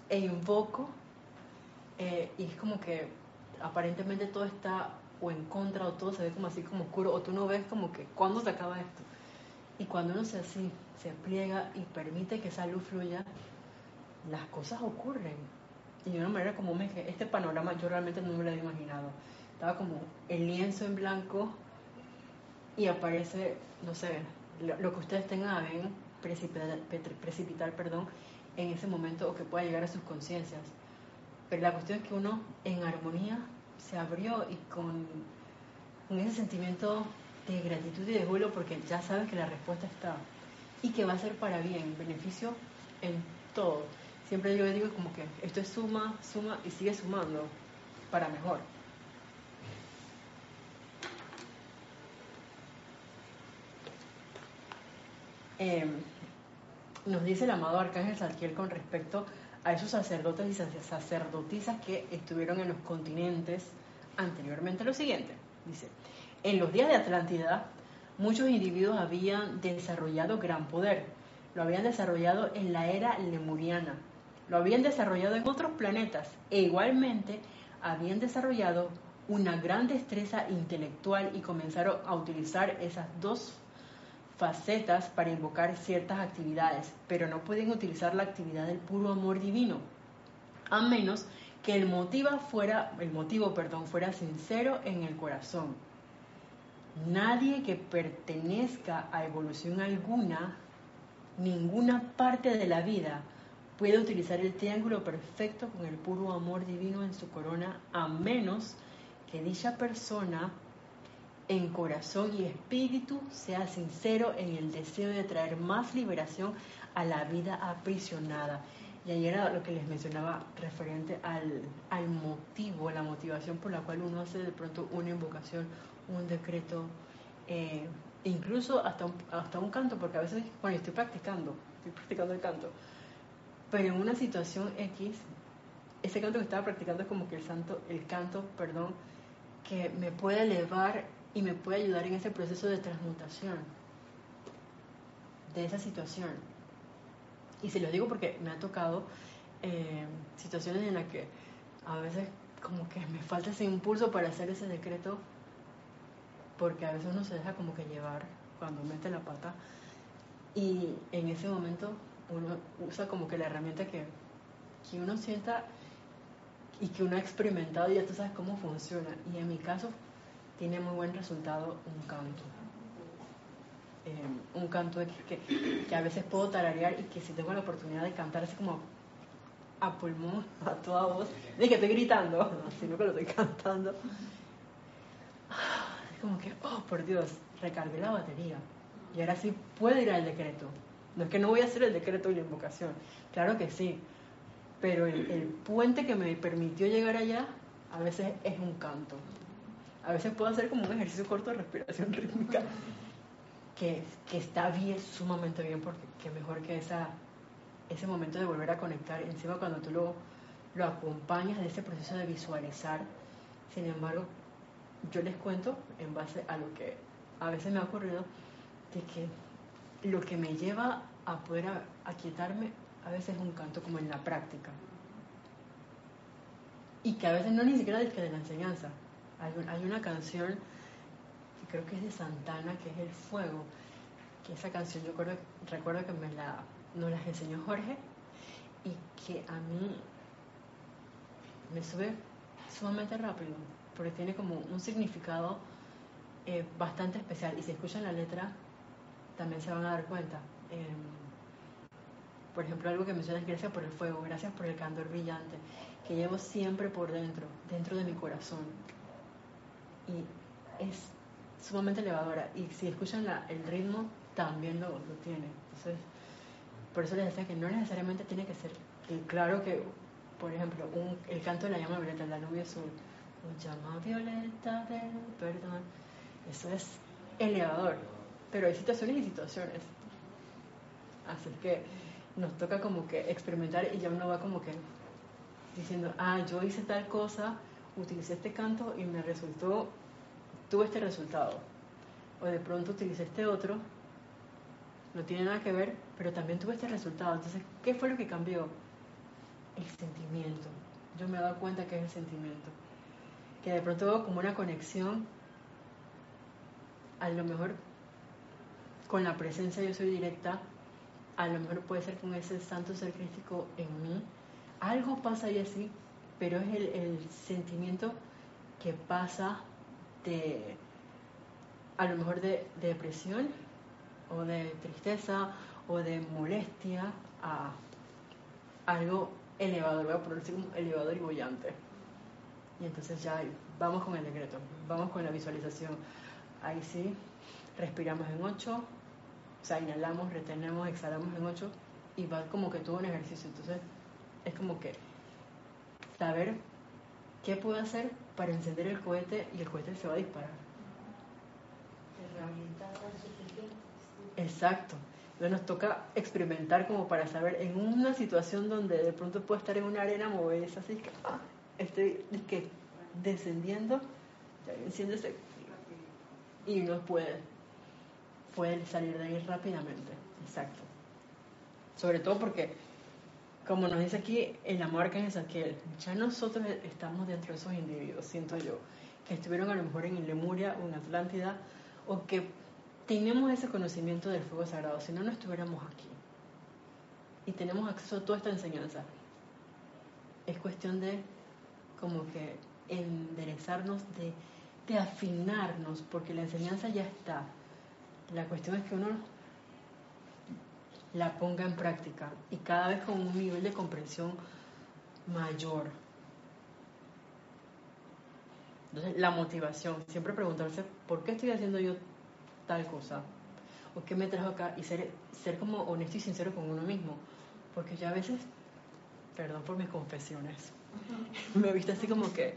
e invoco, eh, y es como que aparentemente todo está o en contra o todo se ve como así como oscuro o tú no ves como que cuándo se acaba esto. Y cuando uno se así, se pliega y permite que esa luz fluya, las cosas ocurren. Y de una manera como me dije, este panorama yo realmente no me lo había imaginado. Estaba como el lienzo en blanco y aparece, no sé, lo, que ustedes tengan a ver precipitar, precipitar perdón, en ese momento o que pueda llegar a sus conciencias. Pero la cuestión es que uno en armonía se abrió y con, con ese sentimiento de gratitud y de vuelo porque ya sabes que la respuesta está y que va a ser para bien, beneficio en todo. Siempre yo digo como que esto es suma, suma y sigue sumando para mejor. Em, nos dice el amado Arcángel Salquiel con respecto a esos sacerdotes y sacerdotisas que estuvieron en los continentes anteriormente lo siguiente. Dice, en los días de Atlántida, muchos individuos habían desarrollado gran poder. Lo habían desarrollado en la era lemuriana. Lo habían desarrollado en otros planetas. E igualmente habían desarrollado una gran destreza intelectual y comenzaron a utilizar esas dos facetas para invocar ciertas actividades, pero no pueden utilizar la actividad del puro amor divino, a menos que el motivo fuera, el motivo, perdón, fuera sincero en el corazón. Nadie que pertenezca a evolución alguna, ninguna parte de la vida, puede utilizar el triángulo perfecto con el puro amor divino en su corona, a menos que dicha persona en corazón y espíritu sea sincero en el deseo de traer más liberación a la vida aprisionada. Y ahí era lo que les mencionaba referente al, al motivo, la motivación por la cual uno hace de pronto una invocación, un decreto, eh, incluso hasta un, hasta un canto, porque a veces cuando estoy practicando, estoy practicando el canto, pero en una situación X, ese canto que estaba practicando es como que el santo, el canto, perdón, que me puede elevar y me puede ayudar en ese proceso de transmutación de esa situación. Y se lo digo porque me ha tocado eh, situaciones en las que a veces como que me falta ese impulso para hacer ese decreto, porque a veces uno se deja como que llevar cuando mete la pata y en ese momento uno usa como que la herramienta que, que uno sienta y que uno ha experimentado y ya tú sabes cómo funciona. Y en mi caso tiene muy buen resultado un canto. Eh, un canto que, que, a veces puedo tararear y que si tengo la oportunidad de cantar así como a pulmón, a toda voz, de que estoy gritando, sino que lo estoy cantando. Es como que, oh, por Dios, recargué la batería. Y ahora sí puedo ir al decreto. No es que no voy a hacer el decreto y la invocación. Claro que sí. Pero el puente que me permitió llegar allá a veces es un canto. A veces puedo hacer como un ejercicio corto de respiración rítmica que, que está bien, sumamente bien, porque que mejor que esa, ese momento de volver a conectar. Encima cuando tú lo, lo acompañas de ese proceso de visualizar. Sin embargo, yo les cuento en base a lo que a veces me ha ocurrido, de que lo que me lleva a poder aquietarme a veces es un canto como en la práctica. Y que a veces no ni siquiera es que de la enseñanza, hay, una canción que creo que es de Santana, que es El Fuego, que esa canción yo recuerdo, que me la, las enseñó Jorge y que a mí me sube sumamente rápido, porque tiene como un significado eh, bastante especial. Y si escuchan la letra, también se van a dar cuenta. Em, por ejemplo, algo que menciona es gracias por el fuego, gracias por el candor brillante que llevo siempre por dentro, dentro de mi corazón y es sumamente elevadora. Y si escuchan el ritmo, también lo, lo, tiene. Entonces, por eso les decía que no necesariamente tiene que ser. claro que, por ejemplo, un, el canto de la llama violeta, la nube azul, un llama violeta del perdón, eso es elevador. Pero hay situaciones y situaciones. Así que nos toca como que experimentar y ya uno va como que diciendo, ah, yo hice tal cosa, utilicé este canto y me resultó tuve este resultado. O de pronto utilicé este otro, no tiene nada que ver, pero también tuve este resultado. Entonces, ¿qué fue lo que cambió? El sentimiento. Yo me he dado cuenta que es el sentimiento. Que de pronto veo como una conexión, a lo mejor con la presencia yo soy directa, a lo mejor puede ser con ese santo ser crístico en mí. Algo pasa ahí así, pero es el, sentimiento que pasa de, a lo mejor de, depresión o de tristeza o de molestia a algo elevador, voy a así como elevador y bollante. Y entonces ya vamos con el decreto, vamos con la visualización. Ahí sí, respiramos en 8, o sea, inhalamos, retenemos, exhalamos en 8 y va como que todo un ejercicio. Entonces es como que saber qué puedo hacer para encender el cohete y el cohete se va a disparar. Exacto. Entonces nos toca experimentar como para saber en una situación donde de pronto puedo estar en una arena moverse así que ah, estoy que descendiendo, enciéndese y uno puede, puede salir de ahí rápidamente. Exacto. Sobre todo porque, como nos dice aquí en la marca en Saquiel, ya nosotros estamos dentro de esos individuos, siento yo, que estuvieron a lo mejor en Lemuria o en Atlántida, o que tenemos ese conocimiento del fuego sagrado, si no, no estuviéramos aquí. Y tenemos acceso a toda esta enseñanza. Es cuestión de como que enderezarnos, de, de afinarnos, porque la enseñanza ya está. La cuestión es que uno la ponga en práctica y cada vez con un nivel de comprensión mayor. Entonces, la motivación, siempre preguntarse, ¿por qué estoy haciendo yo tal cosa? ¿O qué me trajo acá? Y ser, ser como honesto y sincero con uno mismo. Porque yo a veces, perdón por mis confesiones, me he visto así como que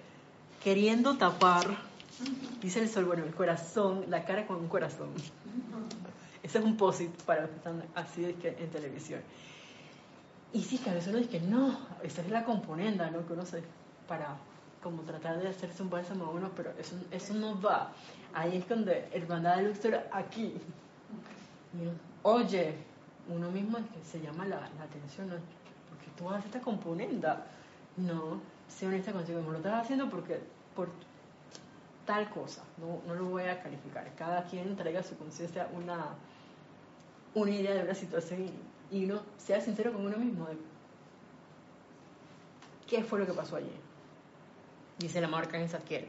queriendo tapar, dice el sol, bueno, el corazón, la cara con un corazón. Ese es un posit para los que están así en televisión. Y sí, que a veces uno dice que no, esa es la componenda, ¿no? Que uno se, para como tratar de hacerse un bálsamo a uno, pero eso, eso no va. Ahí es donde el bandada de Luxor, aquí. oye, uno mismo es que se llama la, atención, ¿no? Porque tú haces esta componenda. No, sé honesta contigo, no lo estás haciendo porque por tal cosa, no, no lo voy a calificar. Cada quien traiga a su conciencia una, una idea de una situación y, uno sea sincero con uno mismo de qué fue lo que pasó allí. Dice la marca en Zadkiel.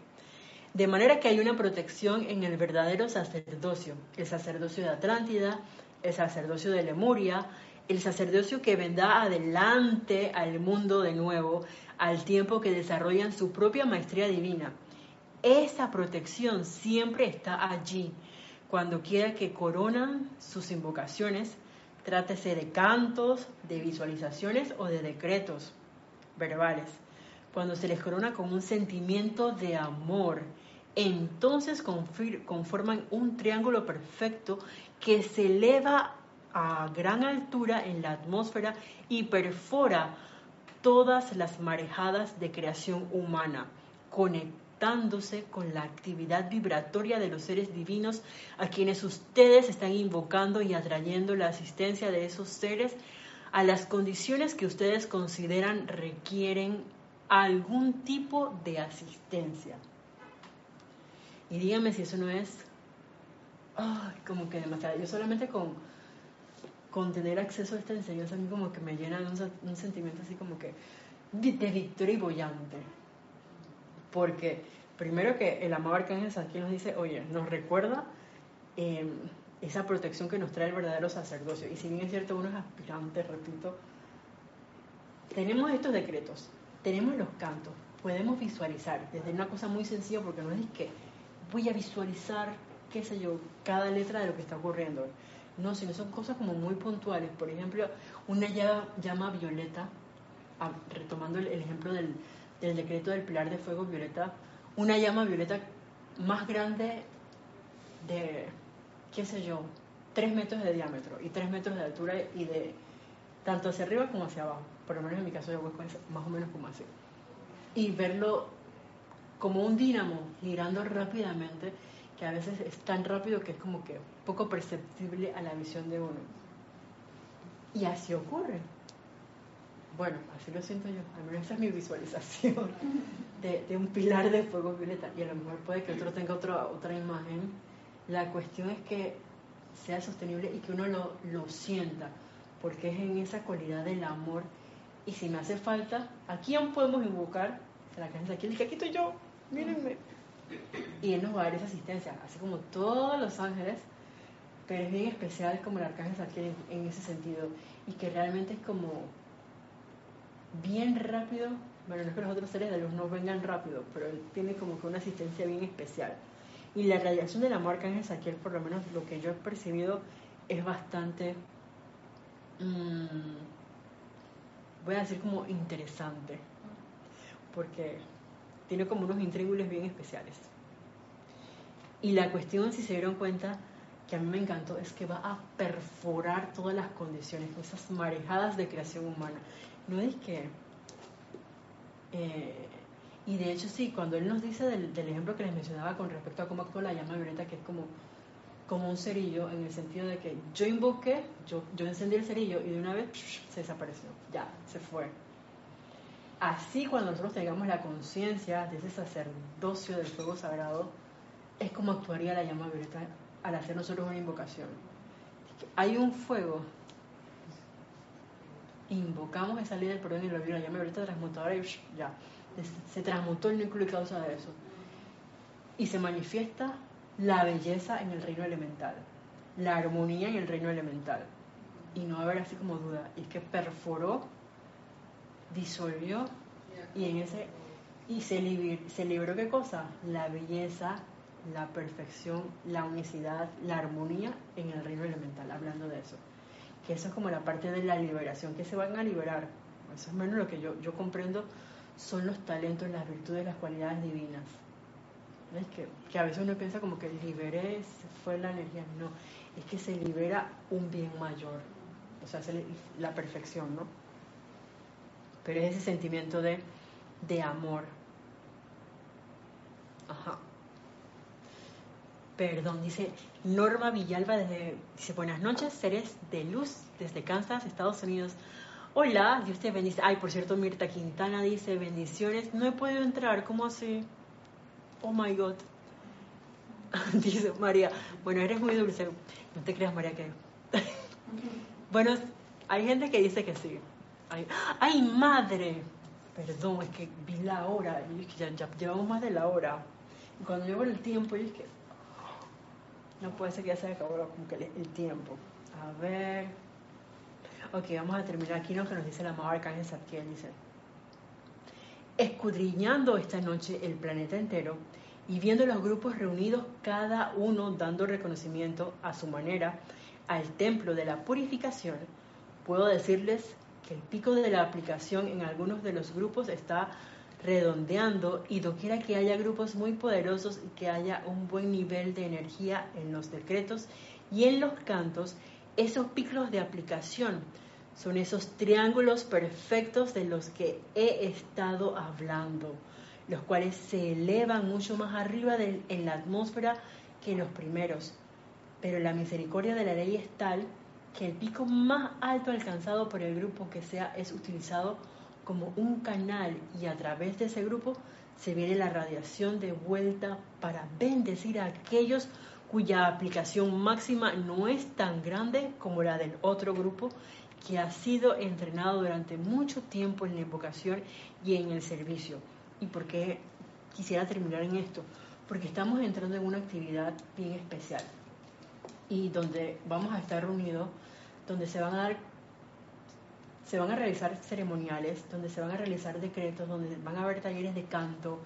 De manera que hay una protección en el verdadero sacerdocio, el sacerdocio de Atlántida, el sacerdocio de Lemuria, el sacerdocio que vendrá adelante al mundo de nuevo, al tiempo que desarrollan su propia maestría divina. Esa protección siempre está allí, cuando quiera que coronan sus invocaciones, trátese de cantos, de visualizaciones o de decretos verbales. Cuando se les corona con un sentimiento de amor, entonces conforman un triángulo perfecto que se eleva a gran altura en la atmósfera y perfora todas las marejadas de creación humana, con la actividad vibratoria de los seres divinos a quienes ustedes están invocando y atrayendo la asistencia de esos seres a las condiciones que ustedes consideran requieren algún tipo de asistencia. Y díganme si eso no es como que demasiado. Yo solamente con, con tener acceso a esta enseñanza a mí como que me llena de un, sentimiento así como que de victoria y bollante porque primero que el amado arcángel aquí nos dice, oye, nos recuerda em, esa protección que nos trae el verdadero sacerdocio. Y si bien es cierto, uno es aspirante, repito, tenemos estos decretos, tenemos los cantos, podemos visualizar desde una cosa muy sencilla, porque no es que voy a visualizar, qué sé yo, cada letra de lo que está ocurriendo. No, sino son cosas como muy puntuales. Por ejemplo, una llama, violeta, ah, retomando el ejemplo del, del decreto del pilar de fuego violeta, una llama violeta más grande de, qué sé yo, tres metros de diámetro y tres metros de altura y de tanto hacia arriba como hacia abajo. Por lo menos en mi caso yo voy más o menos como así. Y verlo como un dínamo girando rápidamente, que a veces es tan rápido que es como que poco perceptible a la visión de uno. Y así ocurre. Bueno, así lo siento yo, al menos esa es mi visualización de, un pilar de fuego violeta y a lo mejor puede que otro tenga otra otra imagen. La cuestión es que sea sostenible y que uno lo, lo sienta, porque es en esa cualidad del amor. Y si me hace falta, aquí aún podemos invocar la gente aquí, aquí estoy yo, mírenme. Y él nos va a dar esa asistencia, así como todos los ángeles, pero es bien especial como el arcángel aquí en ese sentido, y que realmente es como bien rápido. Bueno, no es que los otros seres de luz no vengan rápido, pero él tiene como que una asistencia bien especial. Y la radiación de la marca en Saquiel, por lo menos lo que yo he percibido, es bastante, mm, voy a decir como interesante, porque tiene como unos intríngulos bien especiales. Y la cuestión, si se dieron cuenta, que a mí me encantó, es que va a perforar todas las condiciones, esas marejadas de creación humana. No es que... Eh, y de hecho sí, cuando él nos dice del, ejemplo que les mencionaba con respecto a cómo actúa la llama violeta, que es como, como un cerillo, en el sentido de que yo invoqué, yo, yo encendí el cerillo y de una vez se desapareció, ya, se fue. Así cuando nosotros tengamos la conciencia de ese sacerdocio del fuego sagrado, es como actuaría la llama violeta al hacer nosotros una invocación. Hay un fuego, invocamos esa ley del perdón y la llama violeta transmutadora y ya, se transmutó el núcleo y causa de eso. Y se manifiesta la belleza en el reino elemental, la armonía en el reino elemental. Y no va a haber así como duda. Y es que perforó, disolvió y en ese y se, se libró qué cosa? La belleza, la perfección, la unicidad, la armonía en el reino elemental, hablando de eso. Que eso es como la parte de la liberación, que se van a liberar. Eso es menos lo que yo, yo comprendo son los talentos, las virtudes, las cualidades divinas. es que, que, a veces uno piensa como que liberé, fue la energía. No, es que se libera un bien mayor. O sea, la perfección, ¿no? Pero es ese sentimiento de, de amor. Ajá. Perdón, dice Norma Villalba desde, dice buenas noches, seres de luz desde Kansas, Estados Unidos. Hola, Dios te bendice. Ay, por cierto, Mirta Quintana dice, bendiciones. No he podido entrar, ¿cómo así? Oh my God. dice María, bueno, eres muy dulce. No te creas, María, que... bueno, hay gente que dice que sí. Ay, madre. Perdón, es que vi la hora. Y es que ya, llevamos más de la hora. Y cuando llevo el tiempo, yo es que... No puede ser que ya se acabó como que el tiempo. A ver... Ok, vamos a terminar aquí lo que nos dice la amado Arcángel Zadkiel. Dice, escudriñando esta noche el planeta entero y viendo los grupos reunidos, cada uno dando reconocimiento a su manera al templo de la purificación, puedo decirles que el pico de la aplicación en algunos de los grupos está redondeando y doquiera que haya grupos muy poderosos y que haya un buen nivel de energía en los decretos y en los cantos, esos picos de aplicación son esos triángulos perfectos de los que he estado hablando, los cuales se elevan mucho más arriba en la atmósfera que los primeros. Pero la misericordia de la ley es tal que el pico más alto alcanzado por el grupo que sea es utilizado como un canal y a través de ese grupo se viene la radiación de vuelta para bendecir a aquellos cuya aplicación máxima no es tan grande como la del otro grupo que ha sido entrenado durante mucho tiempo en la invocación y en el servicio. ¿Y por qué quisiera terminar en esto? Porque estamos entrando en una actividad bien especial y donde vamos a estar reunidos, donde se van a dar se van a realizar ceremoniales, donde se van a realizar decretos, donde van a haber talleres de canto,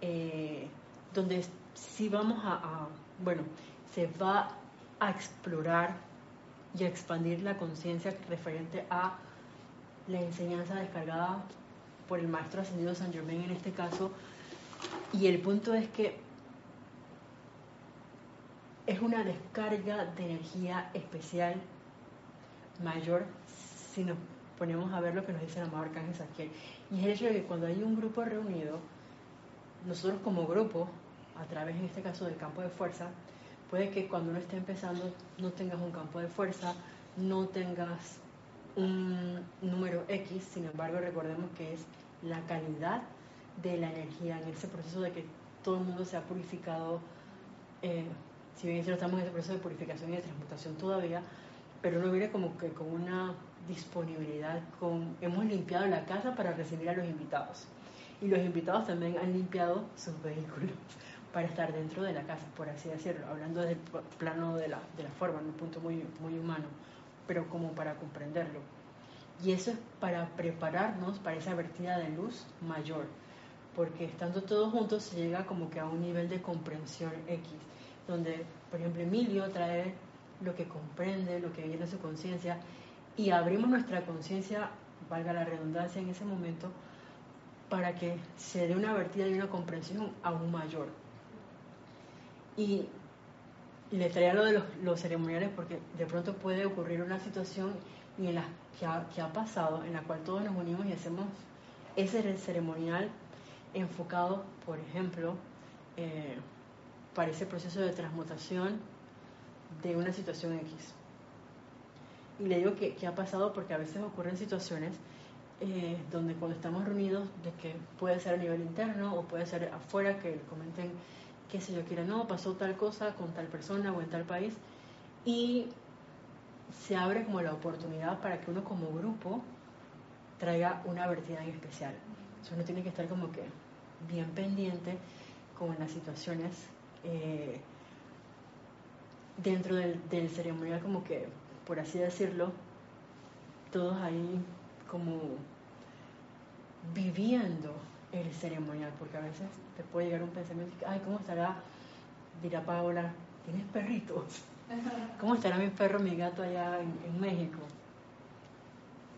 eh, donde sí vamos a, bueno, se va a explorar y expandir la conciencia referente a la enseñanza descargada por el maestro ascendido San Germain en este caso. Y el punto es que es una descarga de energía especial mayor si nos ponemos a ver lo que nos dice el amado Arcángel Saquiel. Y es el hecho de que cuando hay un grupo reunido, nosotros como grupo, a través en este caso del campo de fuerza, Puede que cuando uno esté empezando no tengas un campo de fuerza, no tengas un número X, sin embargo recordemos que es la calidad de la energía en ese proceso de que todo el mundo se ha purificado, eh, si bien estamos en ese proceso de purificación y de transmutación todavía, pero uno viene como que con una disponibilidad, con, hemos limpiado la casa para recibir a los invitados y los invitados también han limpiado sus vehículos para estar dentro de la casa, por así decirlo, hablando del plano de la, de la forma, en un punto muy, muy humano, pero como para comprenderlo. Y eso es para prepararnos para esa vertida de luz mayor, porque estando todos juntos se llega como que a un nivel de comprensión X, donde, por ejemplo, Emilio trae lo que comprende, lo que viene a su conciencia, y abrimos nuestra conciencia, valga la redundancia, en ese momento, para que se dé una vertida y una comprensión aún mayor. Y le traía lo de los, ceremoniales porque de pronto puede ocurrir una situación en la que ha, que ha pasado, en la cual todos nos unimos y hacemos ese ceremonial enfocado, por ejemplo, eh, para ese proceso de transmutación de una situación X. Y le digo que, que ha pasado porque a veces ocurren situaciones eh, donde cuando estamos reunidos, de que puede ser a nivel interno o puede ser afuera, que comenten qué sé yo, quiera, no, pasó tal cosa con tal persona o en tal país, y se abre como la oportunidad para que uno como grupo traiga una vertida en especial. Entonces uno tiene que estar como que bien pendiente con las situaciones eh, dentro del, del ceremonial, como que, por así decirlo, todos ahí como viviendo el ceremonial, porque a veces te puede llegar un pensamiento, ay, ¿cómo estará? Dirá Paola, ¿tienes perritos? ¿Cómo estará mi perro, mi gato allá en, México?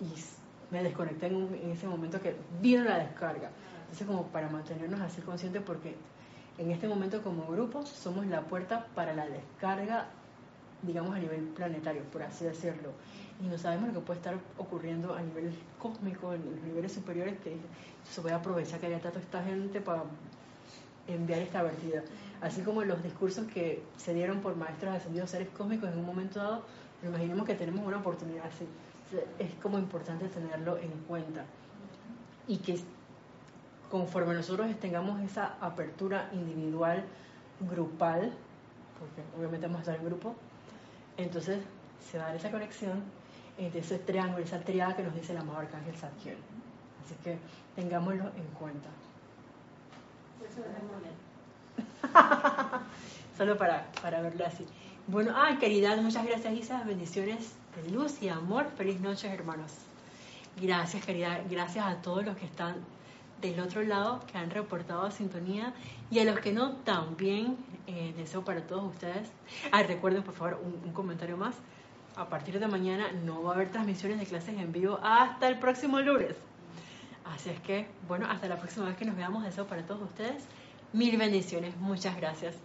Y me desconecté en, en, ese momento que vino la descarga. Entonces, como para mantenernos así conscientes, porque en este momento como grupo somos la puerta para la descarga, digamos, a nivel planetario, por así decirlo y no sabemos lo que puede estar ocurriendo a nivel cósmico, en los niveles superiores, que se puede aprovechar que haya toda esta gente para enviar esta vertida. Así como los discursos que se dieron por maestros ascendidos seres cósmicos en un momento dado, imaginemos que tenemos una oportunidad así. Es como importante tenerlo en cuenta. Y que conforme nosotros tengamos esa apertura individual, grupal, porque obviamente vamos a estar en grupo, entonces se va a dar esa conexión de ese triángulo, esa triada que nos dice el amado Arcángel Zadkiel. Así que tengámoslo en cuenta. Solo para, para verlo así. Bueno, ah, caridad, muchas gracias Isa, bendiciones de luz y amor. Feliz noche, hermanos. Gracias, caridad, gracias a todos los que están del otro lado, que han reportado sintonía, y a los que no, también eh, deseo para todos ustedes. Ah, recuerden por favor un comentario más a partir de mañana no va a haber transmisiones de clases en vivo hasta el próximo lunes. Así es que, bueno, hasta la próxima vez que nos veamos, deseo para todos ustedes mil bendiciones. Muchas gracias.